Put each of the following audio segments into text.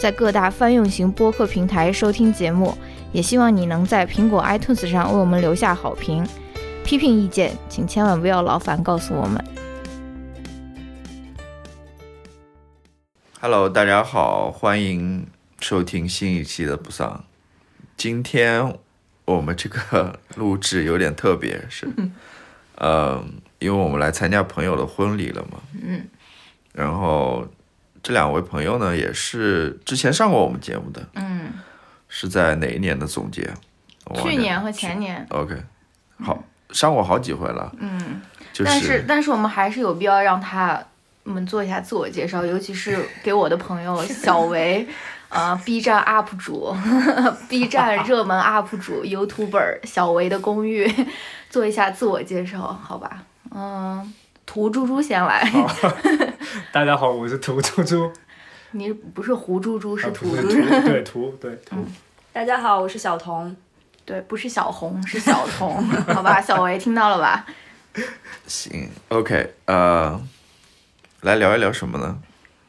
在各大泛用型播客平台收听节目。也希望你能在苹果 iTunes 上为我们留下好评。批评意见，请千万不要劳烦告诉我们。Hello，大家好，欢迎收听新一期的不丧。今天我们这个录制有点特别，是，呃，因为我们来参加朋友的婚礼了嘛。嗯。然后这两位朋友呢，也是之前上过我们节目的，嗯，是在哪一年的总结？去年和前年，OK，好，上过好几回了。嗯，就但是但是我们还是有必要让他们做一下自我介绍，尤其是给我的朋友 小维，呃，B 站 UP 主，B 站 热门 UP 主，YouTuber 小维的公寓，做一下自我介绍，好吧？嗯，图猪猪先来，大家好，我是图猪猪，你不是胡猪猪，是啊不是图猪猪，对图，对图，大家好，我是小童。对，不是小红，是小童，好吧？小维听到了吧？行，OK，呃，来聊一聊什么呢？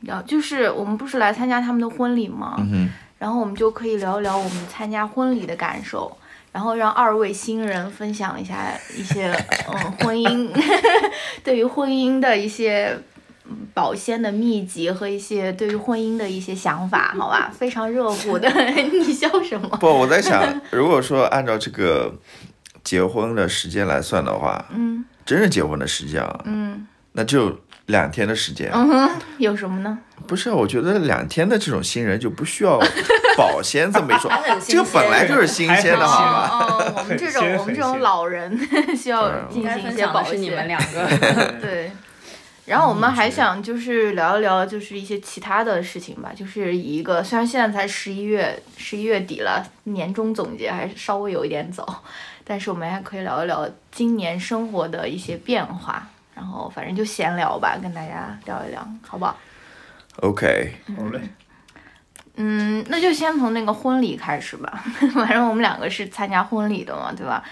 聊就是我们不是来参加他们的婚礼吗？嗯哼。然后我们就可以聊一聊我们参加婚礼的感受，然后让二位新人分享一下一些嗯婚姻 对于婚姻的一些嗯保鲜的秘籍和一些对于婚姻的一些想法，好吧？非常热乎的，你笑什么？不，我在想，如果说按照这个结婚的时间来算的话，嗯真正结婚的时间啊，嗯那只有两天的时间。嗯哼，有什么呢？不是，我觉得两天的这种新人就不需要保鲜这么一说，这个本来就是新鲜的，好吗？哦哦，我们这种我们这种老人需要进应该行一些保鲜是你们鲜。两个。对，然后我们还想就是聊一聊，就是一些其他的事情吧，就是以一个虽然现在才十一月十一月底了，年终总结还是稍微有一点早，但是我们还可以聊一聊今年生活的一些变化，然后反正就闲聊吧，跟大家聊一聊，好不好？OK，好嘞，嗯，那就先从那个婚礼开始吧，反正我们两个是参加婚礼的嘛，对吧？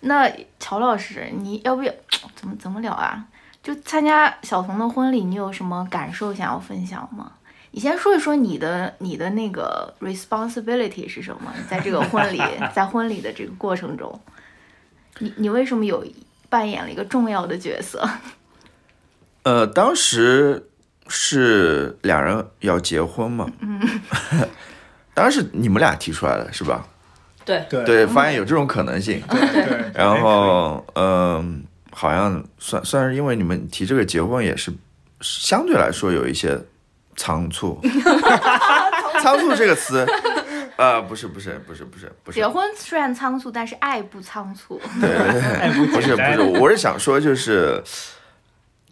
那乔老师，你要不要怎么怎么聊啊？就参加小童的婚礼，你有什么感受想要分享吗？你先说一说你的你的那个 responsibility 是什么？你在这个婚礼，在婚礼的这个过程中，你你为什么有扮演了一个重要的角色？呃，当时是两人要结婚嘛，嗯，当时是你们俩提出来的是吧？对，对。对，发现有这种可能性，对对，然后嗯、好像算算是因为你们提这个结婚也是相对来说有一些仓促，仓促这个词，呃，不是不是不是不是不是结，婚虽然仓促，但是爱不仓促。对 不是不是，我是想说就是。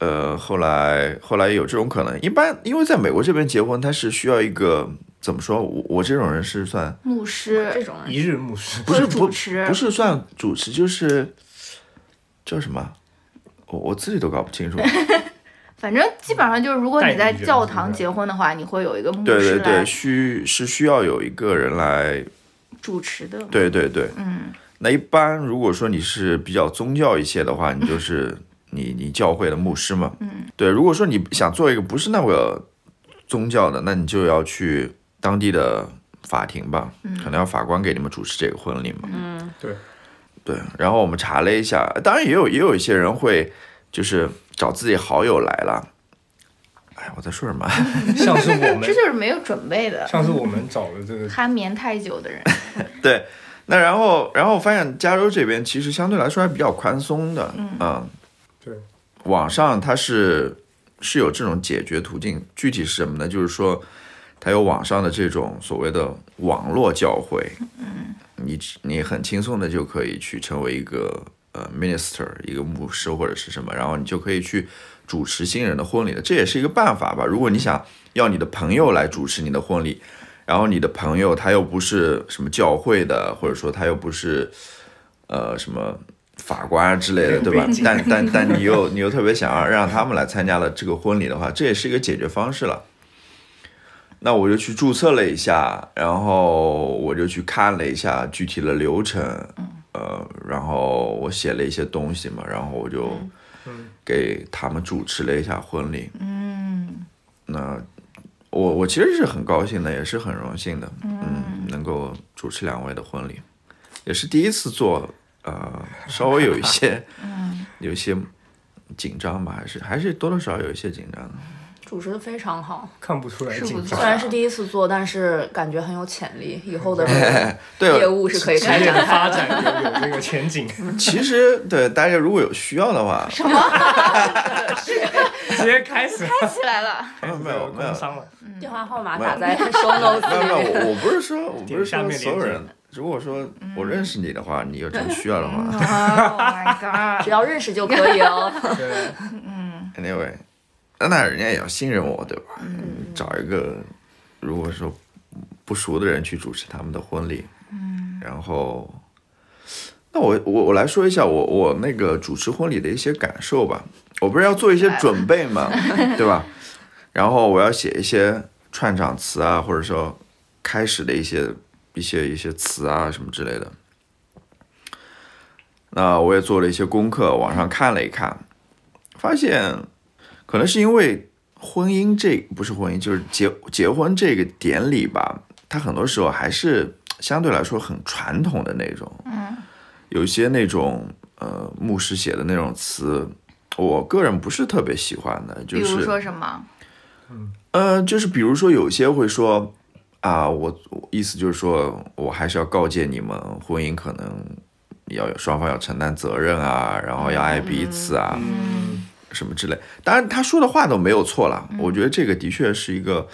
呃，后来后来有这种可能，一般因为在美国这边结婚，他是需要一个怎么说？我我这种人是算牧师这种人一日牧师，不是主持不是算主持，就是叫什么？我我自己都搞不清楚。反正基本上就是，如果你在教堂结婚的话，你会有一个牧师对对对，需是需要有一个人来，主持的。对对对。嗯那一般如果说你是比较宗教一些的话，你就是 你你教会的牧师嘛。嗯。对，如果说你想做一个不是那个宗教的，那你就要去当地的法庭吧，嗯可能要法官给你们主持这个婚礼嘛。嗯，对对，然后我们查了一下，当然也有也有一些人会就是找自己好友来了。哎，我在说什么？像是我们这，就是没有准备的，像是我们找了这个，酣眠太久的人。对，那然后然后我发现加州这边其实相对来说还比较宽松的，嗯，对，网上它是是有这种解决途径，具体是什么呢？就是说它有网上的这种所谓的网络教会，嗯，你你很轻松的就可以去成为一个呃 minister，一个牧师或者是什么，然后你就可以去主持新人的婚礼了，这也是一个办法吧。如果你想要你的朋友来主持你的婚礼，然后你的朋友他又不是什么教会的，或者说他又不是呃什么法官之类的，对吧？但但但你又你又特别想要让他们来参加了这个婚礼的话，这也是一个解决方式了。那我就去注册了一下，然后我就去看了一下具体的流程，呃，然后我写了一些东西嘛，然后我就给他们主持了一下婚礼。嗯，那我我其实是很高兴的，也是很荣幸的，嗯，能够主持两位的婚礼，也是第一次做，呃，稍微有一些，有一些紧张吧，还是还是多多少少有一些紧张的。主持的非常好，看不出来是不错紧张虽。然是第一次做，但是感觉很有潜力，以后的 对，业务是可以开展的。发展有有这个前景，其实对大家如果有需要的话，什么直接开始起来了，没有没有没有工伤了，电话号码打在 show notes 没有没有。我我不是说我不是说所有人，如果说我认识你的话，你有这个需要的话 Oh my god！只要认识就可以哦。对，，anyway，那那人家也要信任我，对吧？找一个如果说不熟的人去主持他们的婚礼，嗯，然后，那我我我来说一下我我那个主持婚礼的一些感受吧。我不是要做一些准备嘛，对吧？然后我要写一些串场词啊，或者说开始的一些一些一些词啊什么之类的。那我也做了一些功课，网上看了一看，发现可能是因为婚姻这不是婚姻，就是结结婚这个典礼吧，它很多时候还是相对来说很传统的那种。嗯，有一些那种呃牧师写的那种词，我个人不是特别喜欢的，就比如是说什么？呃，就是比如说有些会说啊，我我意思就是说我还是要告诫你们，婚姻可能要有双方要承担责任啊，然后要爱彼此啊，什么之类。当然他说的话都没有错啦，我觉得这个的确是一个，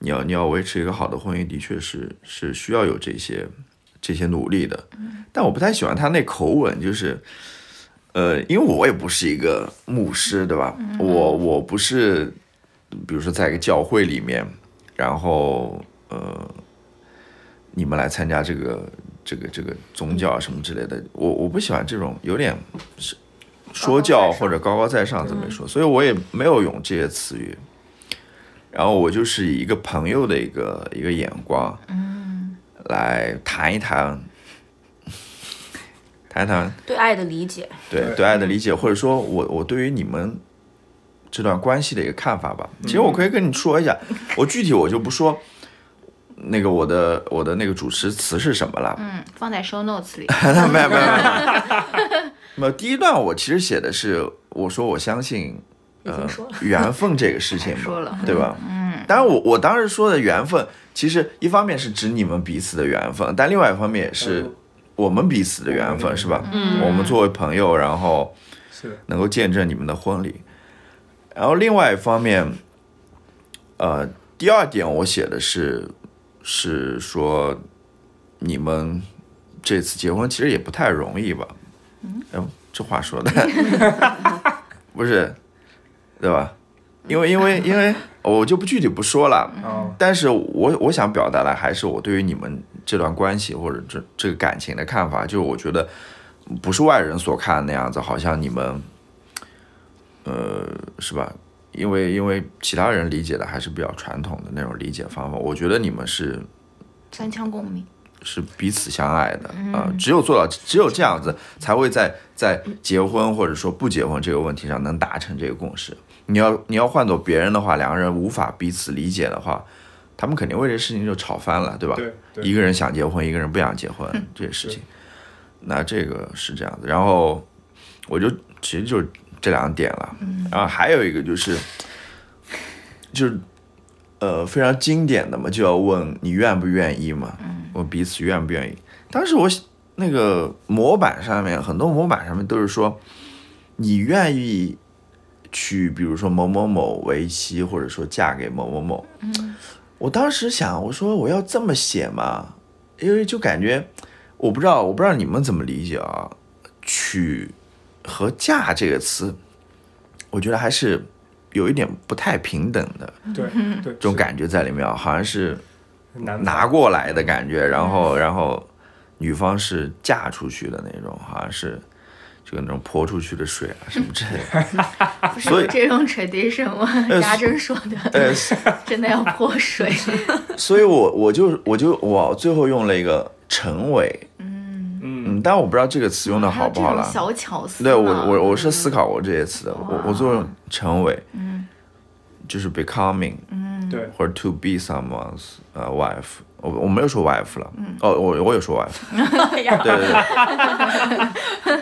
你要你要维持一个好的婚姻，的确是是需要有这些这些努力的。但我不太喜欢他那口吻，就是。呃，因为我也不是一个牧师，对吧？我我不是，比如说在一个教会里面，然后呃，你们来参加这个这个这个宗教什么之类的，我我不喜欢这种有点是说教或者高高在上怎么说，所以我也没有用这些词语。然后我就是以一个朋友的一个一个眼光，嗯，来谈一谈，谈一谈。对爱的理解，对对。对爱的理解，或者说我我对于你们这段关系的一个看法吧。其实我可以跟你说一下，我具体我就不说 那个我的我的那个主持词是什么了。嗯，放在 show notes 里。没有没有没有没有，第一段我其实写的是我说我相信呃已经说了。缘分这个事情 嘛，说了对吧？嗯。当然我我当时说的缘分，其实一方面是指你们彼此的缘分，但另外一方面也是我们彼此的缘分，是吧？嗯我们作为朋友，然后是，能够见证你们的婚礼。然后另外一方面，呃，第二点我写的是是说你们这次结婚其实也不太容易吧？嗯，这话说的 不是对吧？因为因为因为我就不具体不说了，哦，但是我我想表达的还是我对于你们这段关系或者这这个感情的看法，就是我觉得不是外人所看的那样子，好像你们，呃，是吧？因为因为其他人理解的还是比较传统的那种理解方法，我觉得你们是三腔共鸣。是彼此相爱的啊、呃只有做到只有这样子，才会在在结婚或者说不结婚这个问题上能达成这个共识。你要你要换做别人的话，两个人无法彼此理解的话，他们肯定为这事情就吵翻了，对吧？对对一个人想结婚，一个人不想结婚，这些事情。那这个是这样子，然后我就其实就是这两点了，然后还有一个就是，就是呃非常经典的嘛，就要问你愿不愿意嘛，问彼此愿不愿意。当时我那个模板上面很多模板上面都是说你愿意娶，比如说某某某为妻，或者说嫁给某某某。我当时想，我说我要这么写吗？因为就感觉我不知道，我不知道你们怎么理解啊，娶和嫁这个词，我觉得还是有一点不太平等的对对，这种感觉在里面啊，好像是男拿过来的感觉，然后然后女方是嫁出去的那种，好像是就那种泼出去的水啊什么之类的。不是所以有这种 tradition 吗？呃家珍说的，呃，真的要泼水。所以我我就我就我最后用了一个陈伟，嗯，嗯，但我不知道这个词用的好不好啦。还有这种小巧思呢。对我我我是思考过这些词的，我我最后用陈伟，嗯就是 becoming 嗯对，或者 to be someone's 呃 wife，我我没有说 wife 了，哦我我有说 wife，对对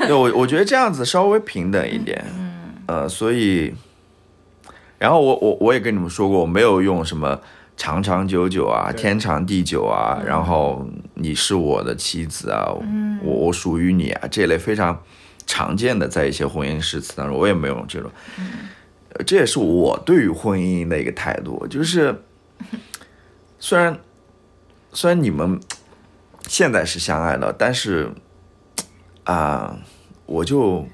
对，对 我我觉得这样子稍微平等一点，呃，所以，然后我我我也跟你们说过，我没有用什么长长久久啊、天长地久啊，然后你是我的妻子啊，我我属于你啊这类非常常见的在一些婚姻誓词当中，我也没有用这种，呃这也是我对于婚姻的一个态度，就是虽然虽然你们现在是相爱了，但是啊、我就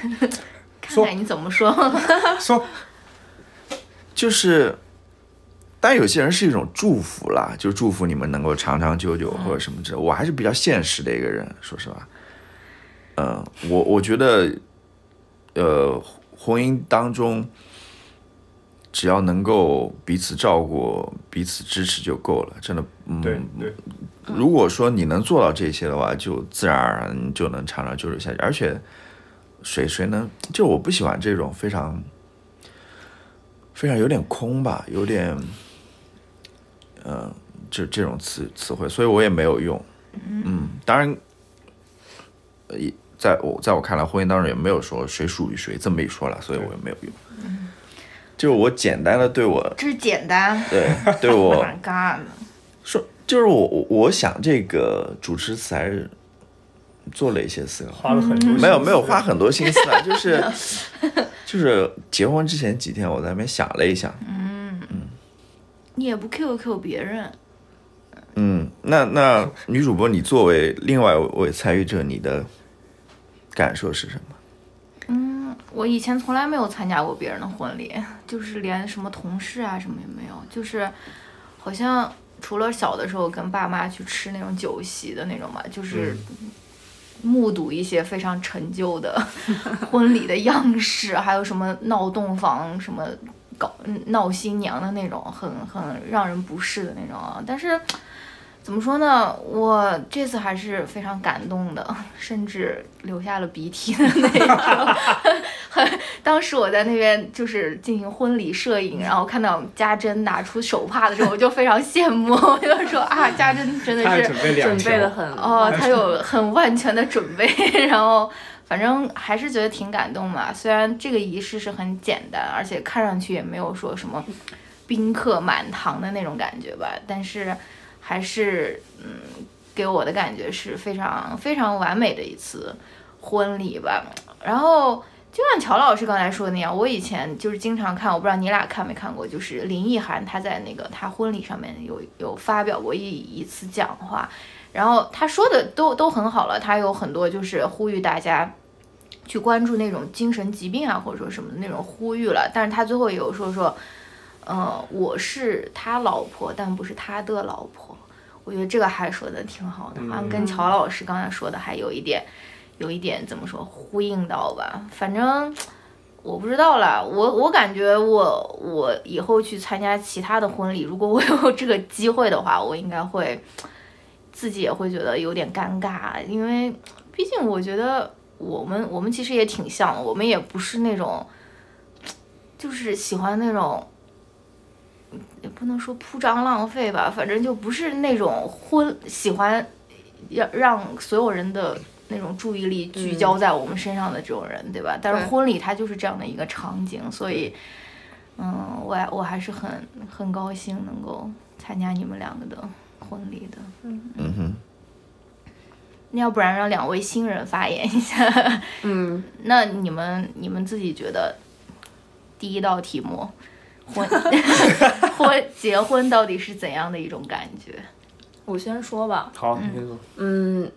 看看你怎么说。说就是，但有些人是一种祝福啦，就祝福你们能够长长久久或者什么之类。我还是比较现实的一个人，说实话。嗯、我我觉得，呃，婚姻当中，只要能够彼此照顾、彼此支持就够了，真的。嗯，对对，如果说你能做到这些的话，就自然而然就能长长久久下去。而且，谁谁能？就我不喜欢这种非常非常有点空吧，有点，呃，这这种词词汇，所以我也没有用。嗯，当然，呃也在我在我看来，婚姻当中也没有说谁属于谁这么一说了，所以我也没有用。就我简单的对我这是简单。对对我 Oh my god！说，就是我我我想这个主持词还是做了一些思考，花了很多心思没有没有花很多心思啊，就是就是结婚之前几天我在那边想了一下，嗯，你也不 Q Q 别人，嗯，那那女主播你作为另外一位参与者，你的感受是什么？嗯我以前从来没有参加过别人的婚礼，就是连什么同事啊什么也没有，就是好像除了小的时候跟爸妈去吃那种酒席的那种嘛，就是目睹一些非常陈旧的 婚礼的样式，还有什么闹洞房、什么搞嗯闹新娘的那种，很很让人不适的那种啊。但是怎么说呢，我这次还是非常感动的，甚至流下了鼻涕的那种。很，当时我在那边就是进行婚礼摄影，然后看到家珍拿出手帕的时候，我就非常羡慕，我就说啊，家珍真的是准备的很哦，他有很万全的准备，然后反正还是觉得挺感动嘛。虽然这个仪式是很简单，而且看上去也没有说什么宾客满堂的那种感觉吧，但是还是嗯，给我的感觉是非常非常完美的一次婚礼吧。然后就像乔老师刚才说的那样，我以前就是经常看，我不知道你俩看没看过，就是林奕涵她在那个她婚礼上面有有发表过一一次讲话，然后他说的都都很好了，他有很多就是呼吁大家去关注那种精神疾病啊，或者说什么的那种呼吁了。但是他最后也有说说，呃，我是他老婆，但不是他的老婆。我觉得这个还说的挺好的，好像跟乔老师刚才说的还有一点，有一点怎么说呼应到吧。反正我不知道啦，我我感觉我我以后去参加其他的婚礼，如果我 有这个机会的话，我应该会自己也会觉得有点尴尬，因为毕竟我觉得我们我们其实也挺像的，我们也不是那种就是喜欢那种。也不能说铺张浪费吧，反正就不是那种婚喜欢要让所有人的那种注意力聚焦在我们身上的这种人，对吧？但是婚礼它就是这样的一个场景，所以，嗯，我还我还是很很高兴能够参加你们两个的婚礼的。嗯哼，那要不然让两位新人发言一下，嗯，那你们你们自己觉得第一道题目，婚 婚结婚到底是怎样的一种感觉？我先说吧，好，你先说。嗯，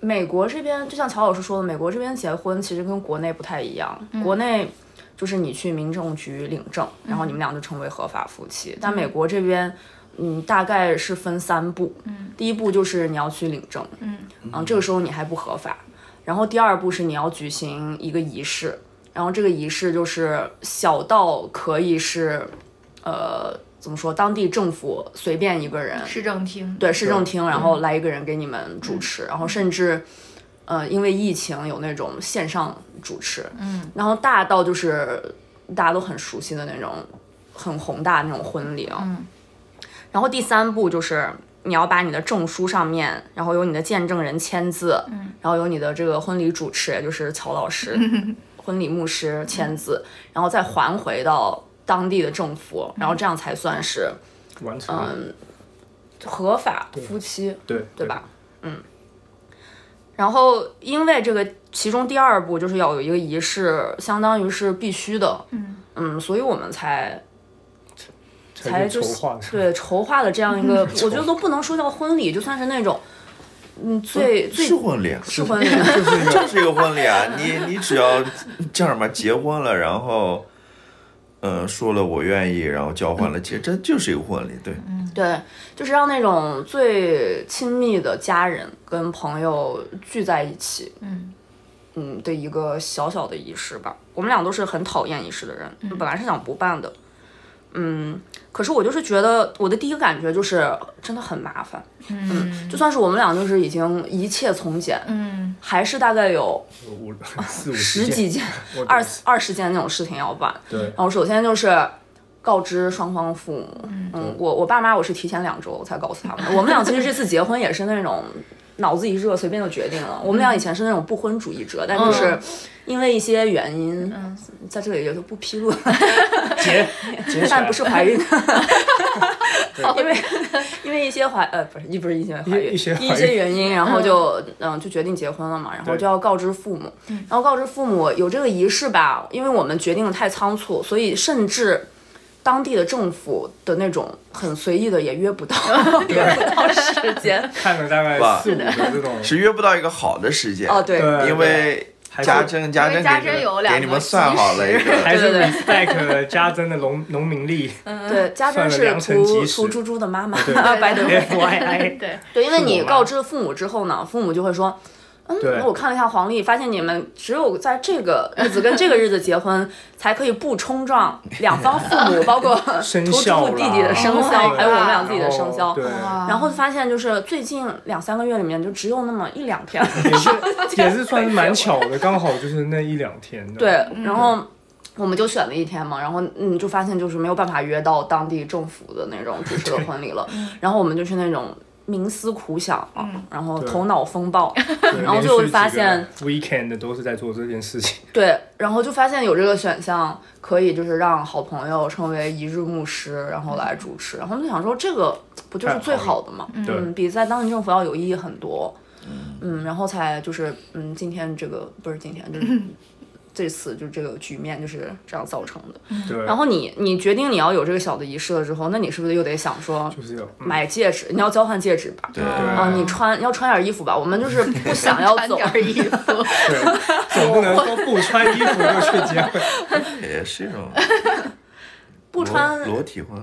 美国这边就像乔老师说的，美国这边结婚其实跟国内不太一样，国内就是你去民政局领证，然后你们俩就成为合法夫妻，但美国这边。嗯，大概是分三步。嗯，第一步就是你要去领证。嗯，这个时候你还不合法。然后第二步是你要举行一个仪式，然后这个仪式就是小到可以是，呃，怎么说，当地政府随便一个人，市政厅，对市政厅，然后来一个人给你们主持，然后甚至，呃，因为疫情有那种线上主持，嗯，然后大到就是大家都很熟悉的那种很宏大的那种婚礼啊，嗯，然后第三步就是。你要把你的证书上面，然后有你的见证人签字，嗯，然后有你的这个婚礼主持，也就是曹老师，婚礼牧师签字，然后再还回到当地的政府，然后这样才算是完成，嗯，合法夫妻，对对吧？嗯，然后因为这个其中第二步就是要有一个仪式，相当于是必须的，嗯嗯，所以我们才。才就对筹划了这样一个，我觉得都不能说叫婚礼，就算是那种，嗯，最最是婚礼，是婚礼，就 是一个婚礼啊！你你只要叫什么结婚了，然后，嗯，说了我愿意，然后交换了结，这就是一个婚礼，对，对，就是让那种最亲密的家人跟朋友聚在一起，嗯嗯的一个小小的仪式吧。我们俩都是很讨厌仪式的人，本来是想不办的。嗯，可是我就是觉得我的第一个感觉就是真的很麻烦。嗯，就算是我们俩就是已经一切从简，嗯，还是大概有五四五十几件、二二十件那种事情要办。对，然后首先就是告知双方父母。嗯，我我爸妈我是提前两周才告诉他们。我们俩其实这次结婚也是那种脑子一热随便就决定了。我们俩以前是那种不婚主义者，但就是。因为一些原因，在这里也就不披露。结，但不是怀孕。因为因为一些怀呃不是一不是一些怀孕一些一些原因，然后就嗯。就决定结婚了嘛，然后就要告知父母，然后告知父母有这个仪式吧，因为我们决定的太仓促，所以甚至当地的政府的那种很随意的也约不到 约不到时间，看了大概四五个这种是约不到一个好的时间哦对，因为。家珍，家珍给给你们算好了，还是 respect 家珍的农农民力。对，家珍是图图猪猪的妈妈，白德惠。对对，因为你告知了父母之后呢，父母就会说。嗯，我看了一下黄历，发现你们只有在这个日子跟这个日子结婚，才可以不冲撞两方父母，包括 图图弟弟的生肖，还有我们俩自己的生肖。然后发现就是最近两三个月里面，就只有那么一两天，也是也是算是蛮巧的，刚好就是那一两天。对，然后我们就选了一天嘛，然后嗯，就发现就是没有办法约到当地政府的那种主持的婚礼了，然后我们就去那种。冥思苦想，然后头脑风暴，然后就会发现 weekend 都是在做这件事情。对，然后就发现有这个选项，可以就是让好朋友成为一日牧师，然后来主持。然后就想说，这个不就是最好的吗？嗯，比在当地政府要有意义很多。嗯，然后才就是嗯，今天这个不是今天就是。这次就这个局面就是这样造成的。对。然后你你决定你要有这个小的仪式了之后，那你是不是又得想说，就是买戒指？你要交换戒指吧？对。啊，你穿要穿点衣服吧？我们就是不想要走点衣服。对。总不能说不穿衣服就去结婚。也是一种。不穿裸体婚。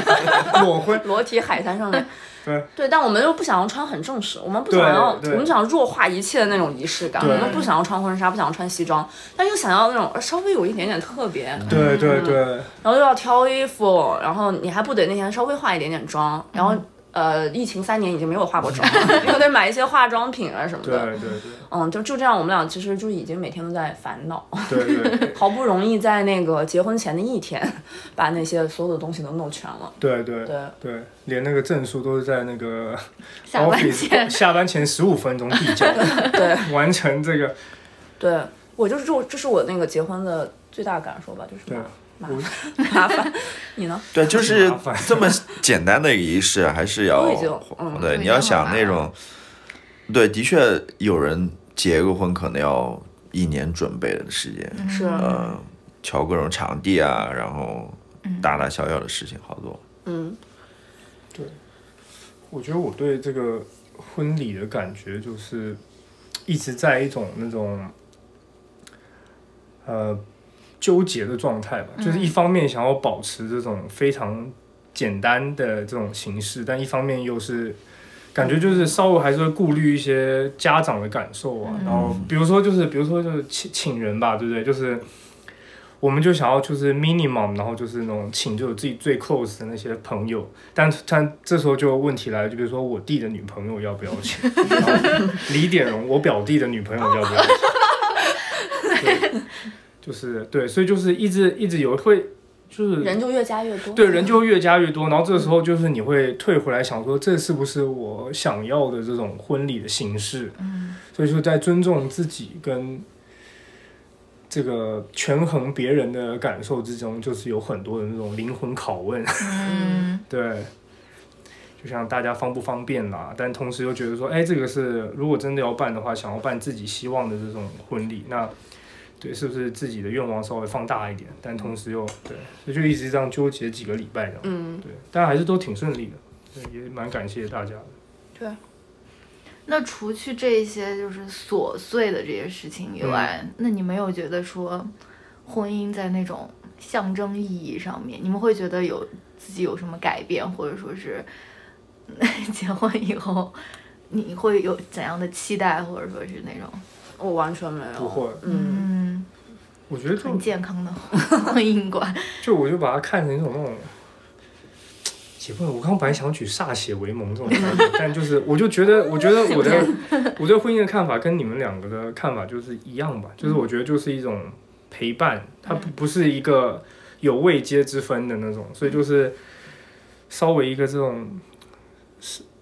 裸婚。裸体海滩上面。对对，但我们又不想要穿很正式，我们不想要，我们想弱化一切的那种仪式感，我们不想要穿婚纱，不想要穿西装，但又想要那种稍微有一点点特别。对对对。然后又要挑衣服，然后你还不得那天稍微化一点点妆，然后。呃，疫情三年已经没有化过妆，又得买一些化妆品啊什么的。对对对。嗯，就就这样，我们俩其实就已经每天都在烦恼。对对。好不容易在那个结婚前的一天，把那些所有的东西都弄全了。对对对对，连那个证书都是在那个 下班前下班前十五分钟递交。对。完成这个。对，我就是这，这是我那个结婚的最大感受吧，就是。对。麻烦，你呢？对，就是这么简单的一个仪式，还是要对。你要想那种，对，的确有人结个婚可能要一年准备的时间，是呃，瞧各种场地啊，然后大大小小的事情好多。嗯，对，我觉得我对这个婚礼的感觉就是一直在一种那种，呃。纠结的状态吧，就是一方面想要保持这种非常简单的这种形式，但一方面又是感觉就是稍微还是会顾虑一些家长的感受啊。然后比如说就是比如说就是请请人吧，对不对？就是我们就想要就是 minimum，然后就是那种请就有自己最 close 的那些朋友，但但这时候就问题来了，就比如说我弟的女朋友要不要请，然后李典荣我表弟的女朋友要不要请？对，就是对，所以就是一直一直有会。就是人就越加越多，对，人就越加越多，然后这个时候就是你会退回来想说，这是不是我想要的这种婚礼的形式？嗯，所以说在尊重自己跟这个权衡别人的感受之中，就是有很多的那种灵魂拷问。嗯，对，就像大家方不方便啦，但同时又觉得说，哎，这个是如果真的要办的话，想要办自己希望的这种婚礼，那。对，是不是自己的愿望稍微放大一点？但同时又对，所以就一直这样纠结几个礼拜的。嗯，对，但还是都挺顺利的，对，也蛮感谢大家的。对。那除去这些就是琐碎的这些事情以外，那你没有觉得说，婚姻在那种象征意义上面，你们会觉得有自己有什么改变，或者说是 结婚以后你会有怎样的期待，或者说是那种？我完全没有，不会，嗯，我觉得很健康的婚姻观。就我就把它看成一种那种结婚。我刚本来想举歃血为盟这种 但就是我就觉得，我觉得我的我对婚姻的看法跟你们两个的看法就是一样吧。就是我觉得就是一种陪伴，它不不是一个有位阶之分的那种，所以就是稍微一个这种是。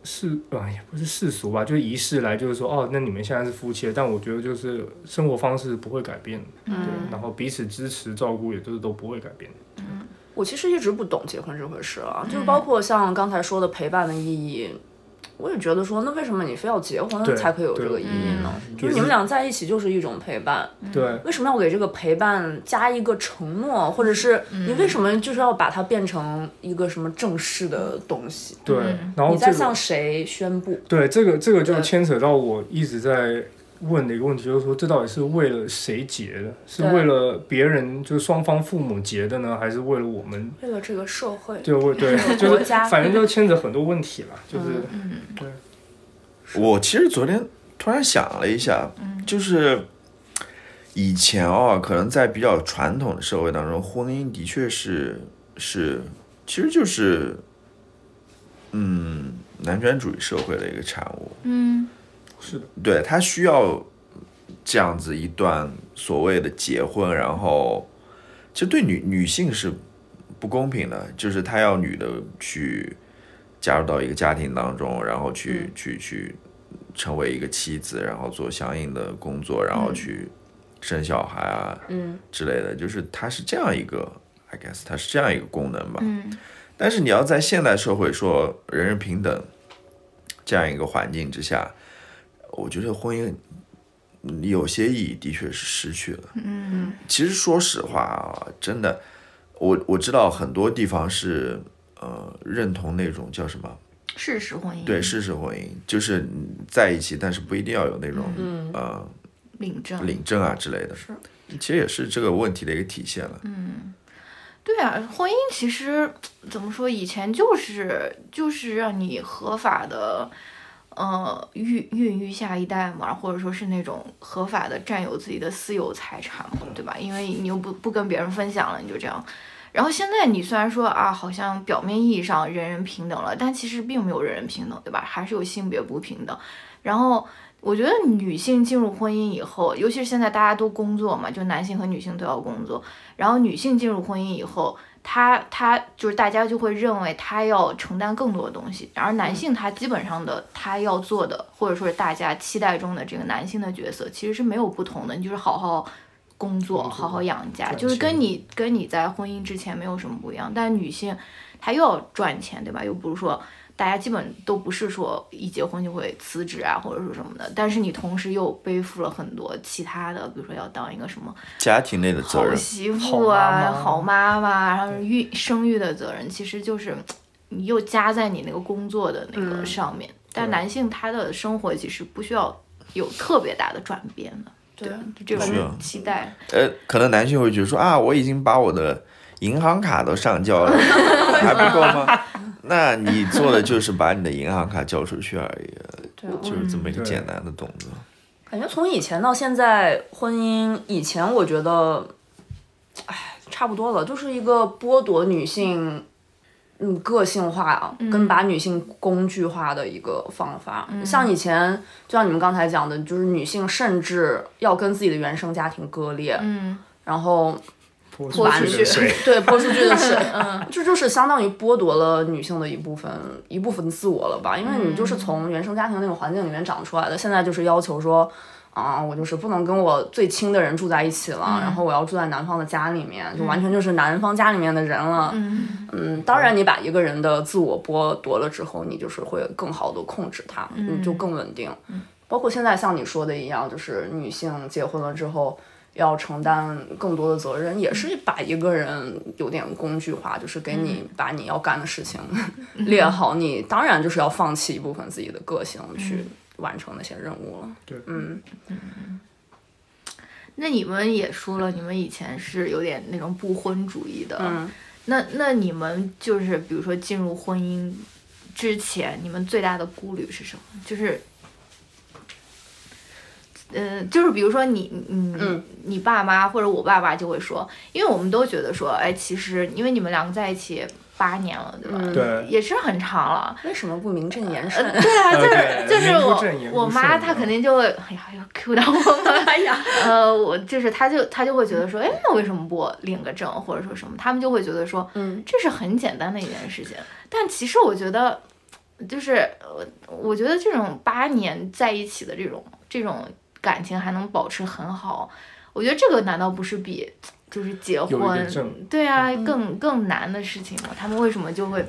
世啊也不是世俗吧，就是仪式来，就是说哦，那你们现在是夫妻了，但我觉得就是生活方式不会改变，对，然后彼此支持照顾也就是都不会改变。嗯，我其实一直不懂结婚这回事啊，就是包括像刚才说的陪伴的意义。我也觉得说，那为什么你非要结婚才可以有这个意义呢？就是你们俩在一起就是一种陪伴。对。为什么要给这个陪伴加一个承诺，或者是你为什么就是要把它变成一个什么正式的东西？对。然后你在向谁宣布？对，这个这个就牵扯到我一直在。问的一个问题就是说，这到底是为了谁结的？是为了别人，就是双方父母结的呢，还是为了我们？为了这个社会？对，对，就是反正就牵扯很多问题了，就是对。我其实昨天突然想了一下，就是以前哦，可能在比较传统的社会当中，婚姻的确是是，其实就是嗯，男权主义社会的一个产物。嗯。是的，对他需要这样子一段所谓的结婚，然后其实对女女性是不公平的，就是他要女的去加入到一个家庭当中，然后去去去成为一个妻子，然后做相应的工作，然后去生小孩啊，嗯之类的，就是它是这样一个，I guess 它是这样一个功能吧。嗯，但是你要在现代社会说人人平等这样一个环境之下。我觉得婚姻有些意义的确是失去了。嗯，其实说实话啊，真的，我我知道很多地方是呃认同那种叫什么事实婚姻。对，事实婚姻就是在一起，但是不一定要有那种呃领证、领证啊之类的。是，其实也是这个问题的一个体现了。嗯，对啊，婚姻其实怎么说，以前就是就是让你合法的。呃，孕孕育下一代嘛，或者说是那种合法的占有自己的私有财产嘛，对吧？因为你又不不跟别人分享了，你就这样。然后现在你虽然说啊，好像表面意义上人人平等了，但其实并没有人人平等，对吧？还是有性别不平等。然后我觉得女性进入婚姻以后，尤其是现在大家都工作嘛，就男性和女性都要工作，然后女性进入婚姻以后。他他就是大家就会认为他要承担更多的东西，而男性他基本上的他要做的，或者说是大家期待中的这个男性的角色，其实是没有不同的。你就是好好工作，好好养家，就是跟你跟你在婚姻之前没有什么不一样。但女性她又要赚钱，对吧？又不是说。大家基本都不是说一结婚就会辞职啊，或者说什么的，但是你同时又背负了很多其他的，比如说要当一个什么家庭内的责任，好媳妇啊，好妈妈，然后育生育的责任，其实就是你又加在你那个工作的那个上面。但男性他的生活其实不需要有特别大的转变的，对，这种期待。呃，可能男性会觉得说啊，我已经把我的。银行卡都上交了，还不够吗？那你做的就是把你的银行卡交出去而已，对，就是这么一个简单的动作。感觉从以前到现在，婚姻以前我觉得，哎，差不多了，就是一个剥夺女性，嗯，个性化跟把女性工具化的一个方法。像以前，就像你们刚才讲的，就是女性甚至要跟自己的原生家庭割裂，嗯，然后泼泼出去的水，对泼出去的水，嗯，这就是相当于剥夺了女性的一部分一部分自我了吧？因为你就是从原生家庭那个环境里面长出来的，现在就是要求说。啊，我就是不能跟我最亲的人住在一起了，然后我要住在男方的家里面，就完全就是男方家里面的人了。嗯当然，你把一个人的自我剥夺了之后，你就是会更好的控制他，你就更稳定。包括现在像你说的一样，就是女性结婚了之后要承担更多的责任，也是把一个人有点工具化，就是给你把你要干的事情列好，你当然就是要放弃一部分自己的个性去完成那些任务了。对，嗯，那你们也说了，你们以前是有点那种不婚主义的。嗯那那你们就是比如说进入婚姻之前，你们最大的顾虑是什么？就是。呃，就是比如说你，嗯，嗯你爸妈或者我爸爸就会说，因为我们都觉得说，哎，其实因为你们两个在一起八年了，对吧？嗯对也是很长了。为什么不名正言顺？对啊，就是对就是我我妈她肯定就会，哎呀，要 Q 到我妈，哎呀，呃，我就是她就她就会觉得说，哎，那为什么不领个证或者说什么？他们就会觉得说，嗯，这是很简单的一件事情。但其实我觉得，就是我，我觉得这种八年在一起的这种这种感情还能保持很好，我觉得这个难道不是比就是结婚对啊更更难的事情吗？他们为什么就会？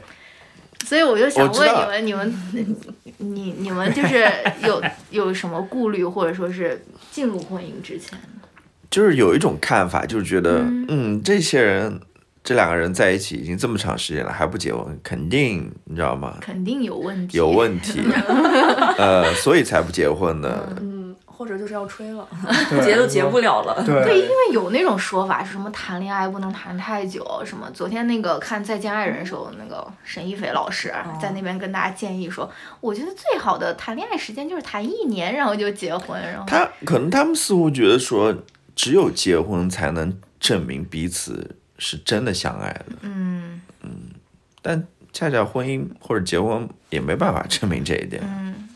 所以我就想问你们，你们你你们就是有有什么顾虑，或者说是进入婚姻之前？就是有一种看法，就是觉得，嗯嗯这些人，这两个人在一起已经这么长时间了，还不结婚，肯定你知道吗？肯定有问题，有问题，呃，所以才不结婚的。嗯，或者就是要吹了，对结都结不了了。对，对因为有那种说法是什么谈恋爱不能谈太久，什么昨天那个看《再见爱人》的时候，那个沈一菲老师在那边跟大家建议说，我觉得最好的谈恋爱时间就是谈一年，然后就结婚，然后他可能他们似乎觉得说，只有结婚才能证明彼此是真的相爱的，嗯但恰恰婚姻或者结婚也没办法证明这一点。嗯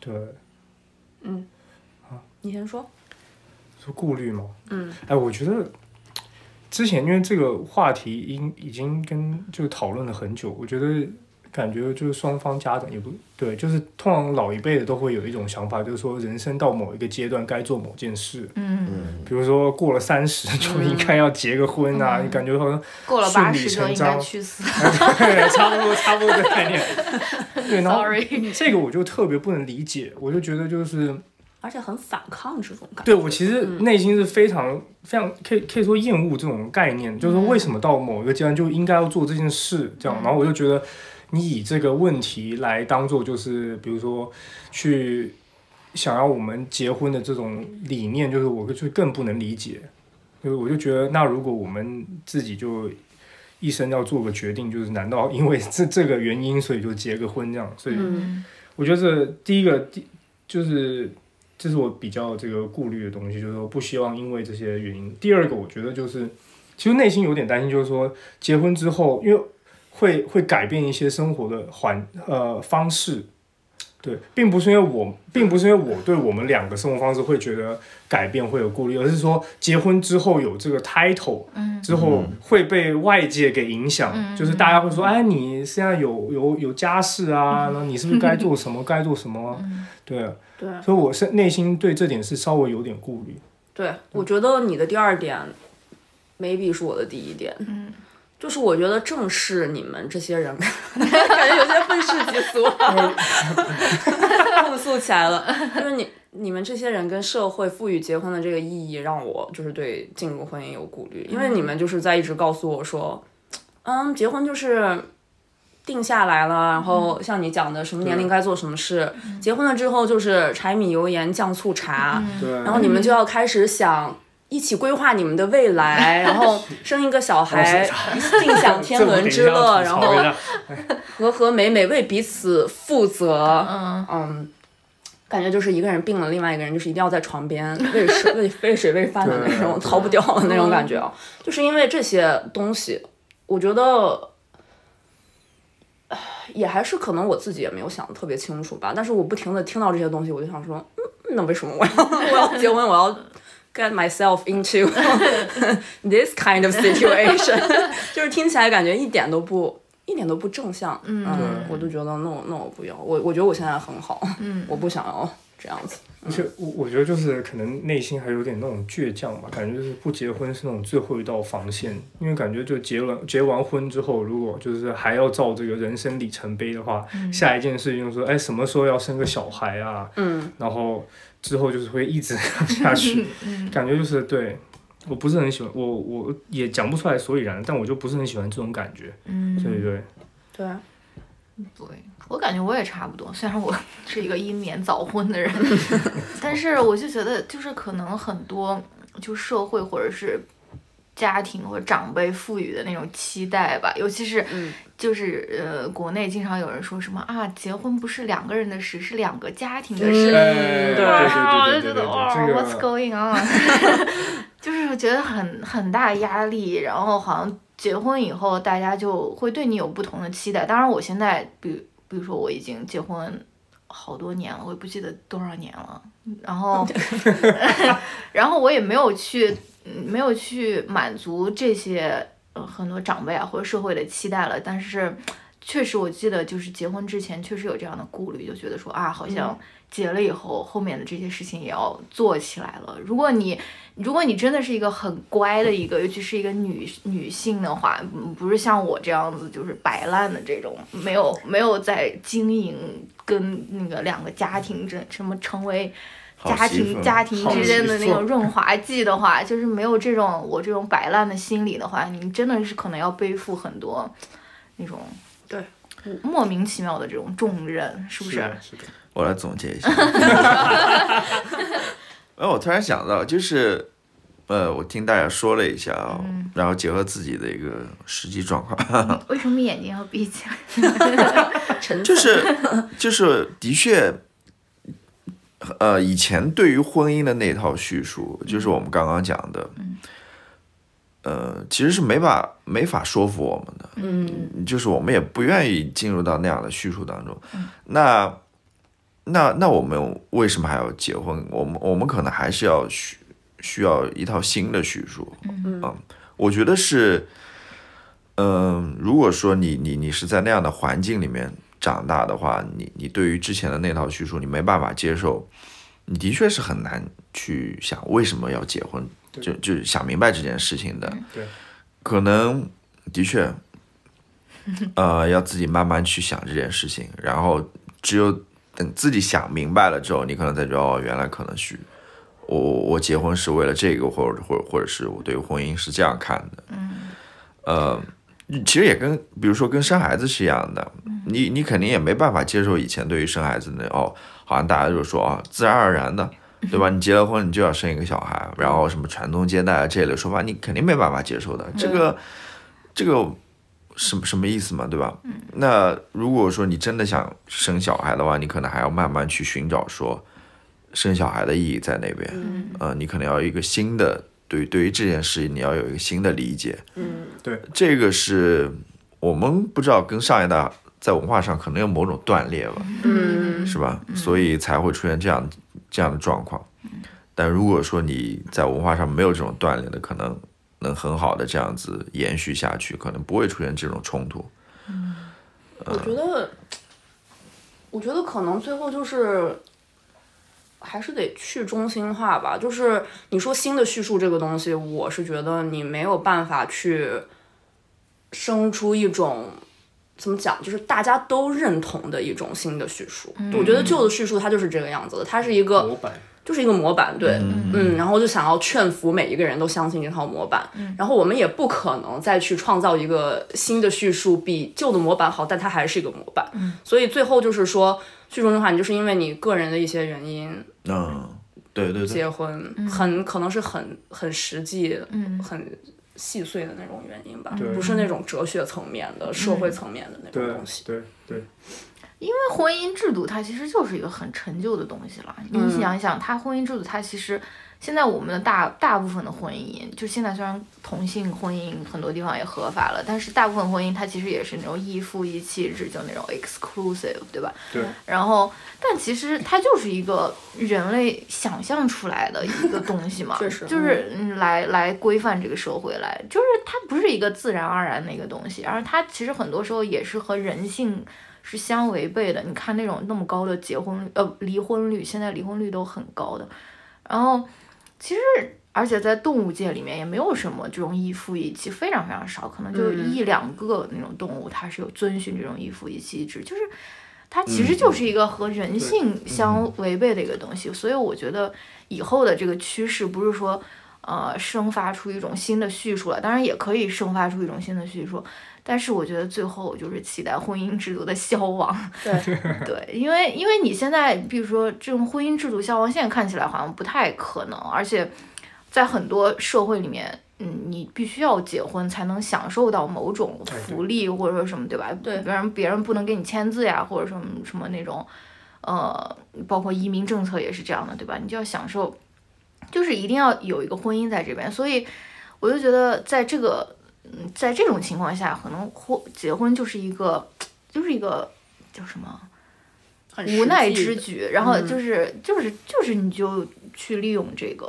对，你先说。说顾虑嘛，嗯，哎，我觉得之前因为这个话题已已经跟就讨论了很久，我觉得感觉就是双方家长也不对，就是通常老一辈的都会有一种想法，就是说人生到某一个阶段该做某件事，嗯，比如说过了三十就应该要结个婚啊，你感觉好像过了顺理八十就应该成章去死。对，差不多差不多的概念。对，然后 Sorry 这个我就特别不能理解，我就觉得就是而且很反抗这种感觉。对我其实内心是非常非常可以可以说厌恶这种概念，就是说为什么到某一个阶段就应该要做这件事这样，然后我就觉得你以这个问题来当做就是比如说去想要我们结婚的这种理念，就是我就更不能理解，就是我就觉得那如果我们自己就。一生要做个决定，就是难道因为这这个原因，所以就结个婚这样？所以嗯我觉得这第一个第就是这是我比较这个顾虑的东西，就是说不希望因为这些原因。第二个，我觉得就是其实内心有点担心，就是说结婚之后，因为会会改变一些生活的环呃方式。对，并不是因为我，并不是因为我对我们两个生活方式会觉得改变会有顾虑，而是说结婚之后有这个 title，嗯。之后会被外界给影响，嗯。就是大家会说，哎，你现在有有有家室啊，然后你是不是该做什么，该做什么？对，对所以我是内心对这点是稍微有点顾虑。对，我觉得你的第二点，maybe 是我的第一点。嗯，就是我觉得正是你们这些人，感觉有些愤世嫉俗，控诉起来了。就是你你们这些人跟社会赋予结婚的这个意义，让我就是对进入婚姻有顾虑，因为你们就是在一直告诉我说，嗯，结婚就是。定下来了，然后像你讲的，什么年龄该做什么事，结婚了之后就是柴米油盐酱醋茶，对，然后你们就要开始想一起规划你们的未来，然后生一个小孩，尽享天伦之乐，然后和和美美为彼此负责。嗯嗯，感觉就是一个人病了，另外一个人就是一定要在床边喂水喂 喂水喂饭的那种，逃不掉的那种感觉啊。就是因为这些东西，我觉得。也还是可能我自己也没有想的特别清楚吧，但是我不停的听到这些东西，我就想说，嗯，那为什么我要我要结婚，我要 get myself into this kind of situation，就是听起来感觉一点都不一点都不正向，嗯，我就觉得那我那我不要，我我觉得我现在很好，嗯，我不想要这样子。而且我我觉得就是可能内心还有点那种倔强吧，感觉就是不结婚是那种最后一道防线，因为感觉就结完结完婚之后，如果就是还要照这个人生里程碑的话，下一件事情就是说，哎，什么时候要生个小孩啊？嗯，然后之后就是会一直 下去，感觉就是对我不是很喜欢，我我也讲不出来所以然，但我就不是很喜欢这种感觉，嗯，对。对，对，对我感觉我也差不多，虽然我 是一个英年早婚的人，但是我就觉得就是可能很多就社会或者是家庭或者长辈赋予的那种期待吧，尤其是嗯就是呃国内经常有人说什么啊，结婚不是两个人的事，是两个家庭的事。哎对哇，我就觉得哇，What's going on？就是觉得很很大压力，然后好像结婚以后，大家就会对你有不同的期待。当然，我现在比比如说我已经结婚好多年了，我也不记得多少年了，然后 然后我也没有去嗯没有去满足这些呃很多长辈啊或者社会的期待了，但是。确实，我记得就是结婚之前确实有这样的顾虑，就觉得说啊，好像结了以后，后面的这些事情也要做起来了。如果你如果你真的是一个很乖的一个，尤其是一个女女性的话，嗯不是像我这样子就是摆烂的这种，没有没有在经营跟那个两个家庭这什么成为家庭家庭之间的那种润滑剂的话，就是没有这种我这种摆烂的心理的话，你真的是可能要背负很多那种对莫名其妙的这种重任，是不是？的是的，我来总结一下。哎，我突然想到，就是，呃，我听大家说了一下啊、然后结合自己的一个实际状况，为什么眼睛要闭起来？沉就是就是的确，呃，以前对于婚姻的那套叙述，就是我们刚刚讲的，呃，其实是没法没法说服我们的，嗯就是我们也不愿意进入到那样的叙述当中。那那那我们为什么还要结婚？我们我们可能还是要需需要一套新的叙述。嗯我觉得是，嗯、如果说你你你是在那样的环境里面长大的话，你你对于之前的那套叙述你没办法接受，你的确是很难去想为什么要结婚，对就就想明白这件事情的。对，可能的确，呃，要自己慢慢去想这件事情，然后只有等自己想明白了之后，你可能才知道，哦，原来可能是我我结婚是为了这个，或者或者或者是我对婚姻是这样看的。嗯，呃，其实也跟比如说跟生孩子是一样的，你你肯定也没办法接受以前对于生孩子的哦，好像大家就说啊，自然而然的。对吧？你结了婚，你就要生一个小孩，然后什么传宗接代啊这类说法，你肯定没办法接受的。这个，这个什么什么意思嘛？对吧？那如果说你真的想生小孩的话，你可能还要慢慢去寻找说生小孩的意义在那边。嗯呃，你可能要一个新的对于对于这件事情，你要有一个新的理解。嗯对这个是我们不知道跟上一代在文化上可能有某种断裂吧。嗯是吧？所以才会出现这样这样的状况。但如果说你在文化上没有这种断裂的，可能能很好的这样子延续下去，可能不会出现这种冲突。我觉得，我觉得可能最后就是，还是得去中心化吧。就是你说新的叙述这个东西，我是觉得你没有办法去生出一种怎么讲，就是大家都认同的一种新的叙述。我觉得旧的叙述它就是这个样子的，它是一个模板，就是一个模板，对，嗯然后就想要劝服每一个人都相信这套模板，然后我们也不可能再去创造一个新的叙述比旧的模板好，但它还是一个模板，所以最后就是说，去中的话，你就是因为你个人的一些原因，嗯，对对对，结婚，很可能是很很实际、嗯很细碎的那种原因吧，不是那种哲学层面的、社会层面的那种东西。对对，因为婚姻制度它其实就是一个很陈旧的东西了。你嗯想一想，它婚姻制度它其实现在我们的大大部分的婚姻，就现在虽然同性婚姻很多地方也合法了，但是大部分婚姻它其实也是那种一夫一妻制，就那种 exclusive，对吧？对。然后，但其实它就是一个人类想象出来的一个东西嘛，确实就是嗯来来规范这个社会来，就是它不是一个自然而然的一个东西，而它其实很多时候也是和人性是相违背的。你看那种那么高的结婚率呃离婚率，现在离婚率都很高的，然后其实。而且在动物界里面也没有什么这种一夫一妻，非常非常少，可能就嗯一两个那种动物它是有遵循这种一夫一妻制，就是它其实就是一个和人性相违背的一个东西。所以我觉得以后的这个趋势不是说呃生发出一种新的叙述了，当然也可以生发出一种新的叙述，但是我觉得最后我就是期待婚姻制度的消亡。对 对，因为因为你现在比如说这种婚姻制度消亡，现在看起来好像不太可能，而且在很多社会里面。嗯，你必须要结婚才能享受到某种福利或者说什么，对吧？对别人别人不能给你签字呀，或者什么什么那种，呃，包括移民政策也是这样的，对吧？你就要享受，就是一定要有一个婚姻在这边，所以我就觉得在这个，嗯，在这种情况下，可能婚结婚就是一个，就是一个叫什么？无奈之举，然后嗯就是、就是就是你就去利用这个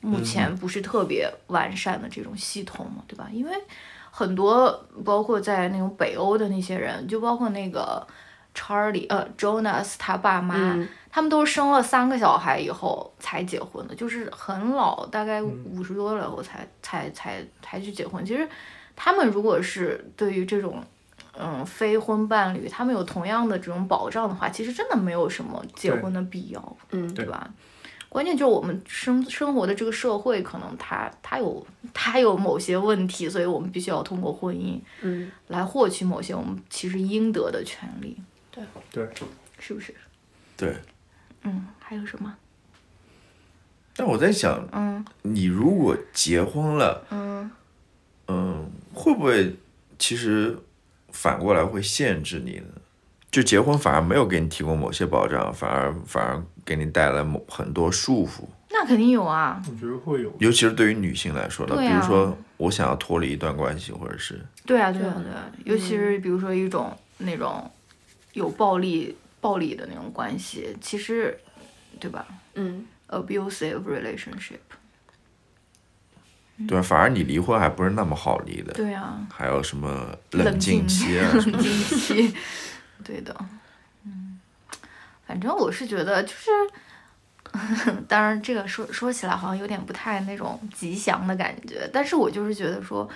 目嗯前不是特别完善的这种系统嘛，对吧？因为很多包括在那种北欧的那些人，就包括那个 Charlie 呃 Jonas 他爸妈，嗯。他们都是生了三个小孩以后才结婚的，就是很老，大概嗯。五十多了以后才才才才去结婚。其实他们如果是对于这种嗯非婚伴侣，他们有同样的这种保障的话，其实真的没有什么结婚的必要，嗯。对吧？关键就是我们生生活的这个社会，可能它它有它有某些问题，所以我们必须要通过婚姻嗯，来获取某些我们其实应得的权利，对对，是不是？对。嗯，还有什么？但我在想，嗯你如果结婚了，嗯。嗯，会不会其实反过来会限制你呢？就结婚反而没有给你提供某些保障，反而反而给你带来某很多束缚，那肯定有啊，我觉得会有。尤其是对于女性来说的，对啊比如说我想要脱离一段关系，或者是对啊，对啊，对对啊，尤其是比如说一种那种有暴力、暴力的那种关系，其实，对吧嗯，？abusive relationship，对吧？反而你离婚还不是那么好离的，对啊，还有什么冷冷静静期啊什么冷静期，对的，嗯，反正我是觉得就是。当然，这个说说起来好像有点不太那种吉祥的感觉，但是我就是觉得说，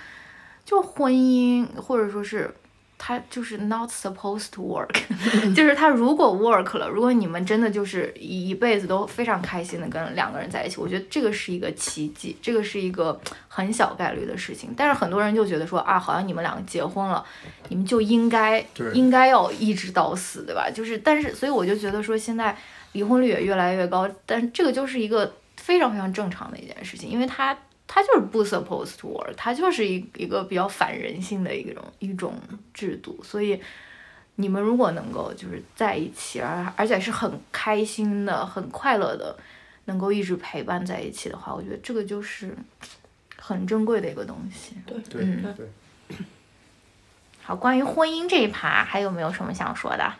就婚姻或者说是它就是 not supposed to work，就是它如果 work 了，如果你们真的就是一一辈子都非常开心的跟两个人在一起，我觉得这个是一个奇迹，这个是一个很小概率的事情。但是很多人就觉得说啊，好像你们两个结婚了，你们就应该应该要一直到死，对吧？就是但是所以我就觉得说现在离婚率也越来越高，但是这个就是一个非常非常正常的一件事情，因为它它就是不 supposed to work，它就是一一个比较反人性的一种一种制度，所以你们如果能够就是在一起，而而且是很开心的、很快乐的，能够一直陪伴在一起的话，我觉得这个就是很珍贵的一个东西。对对对，好，关于婚姻这一趴，还有没有什么想说的？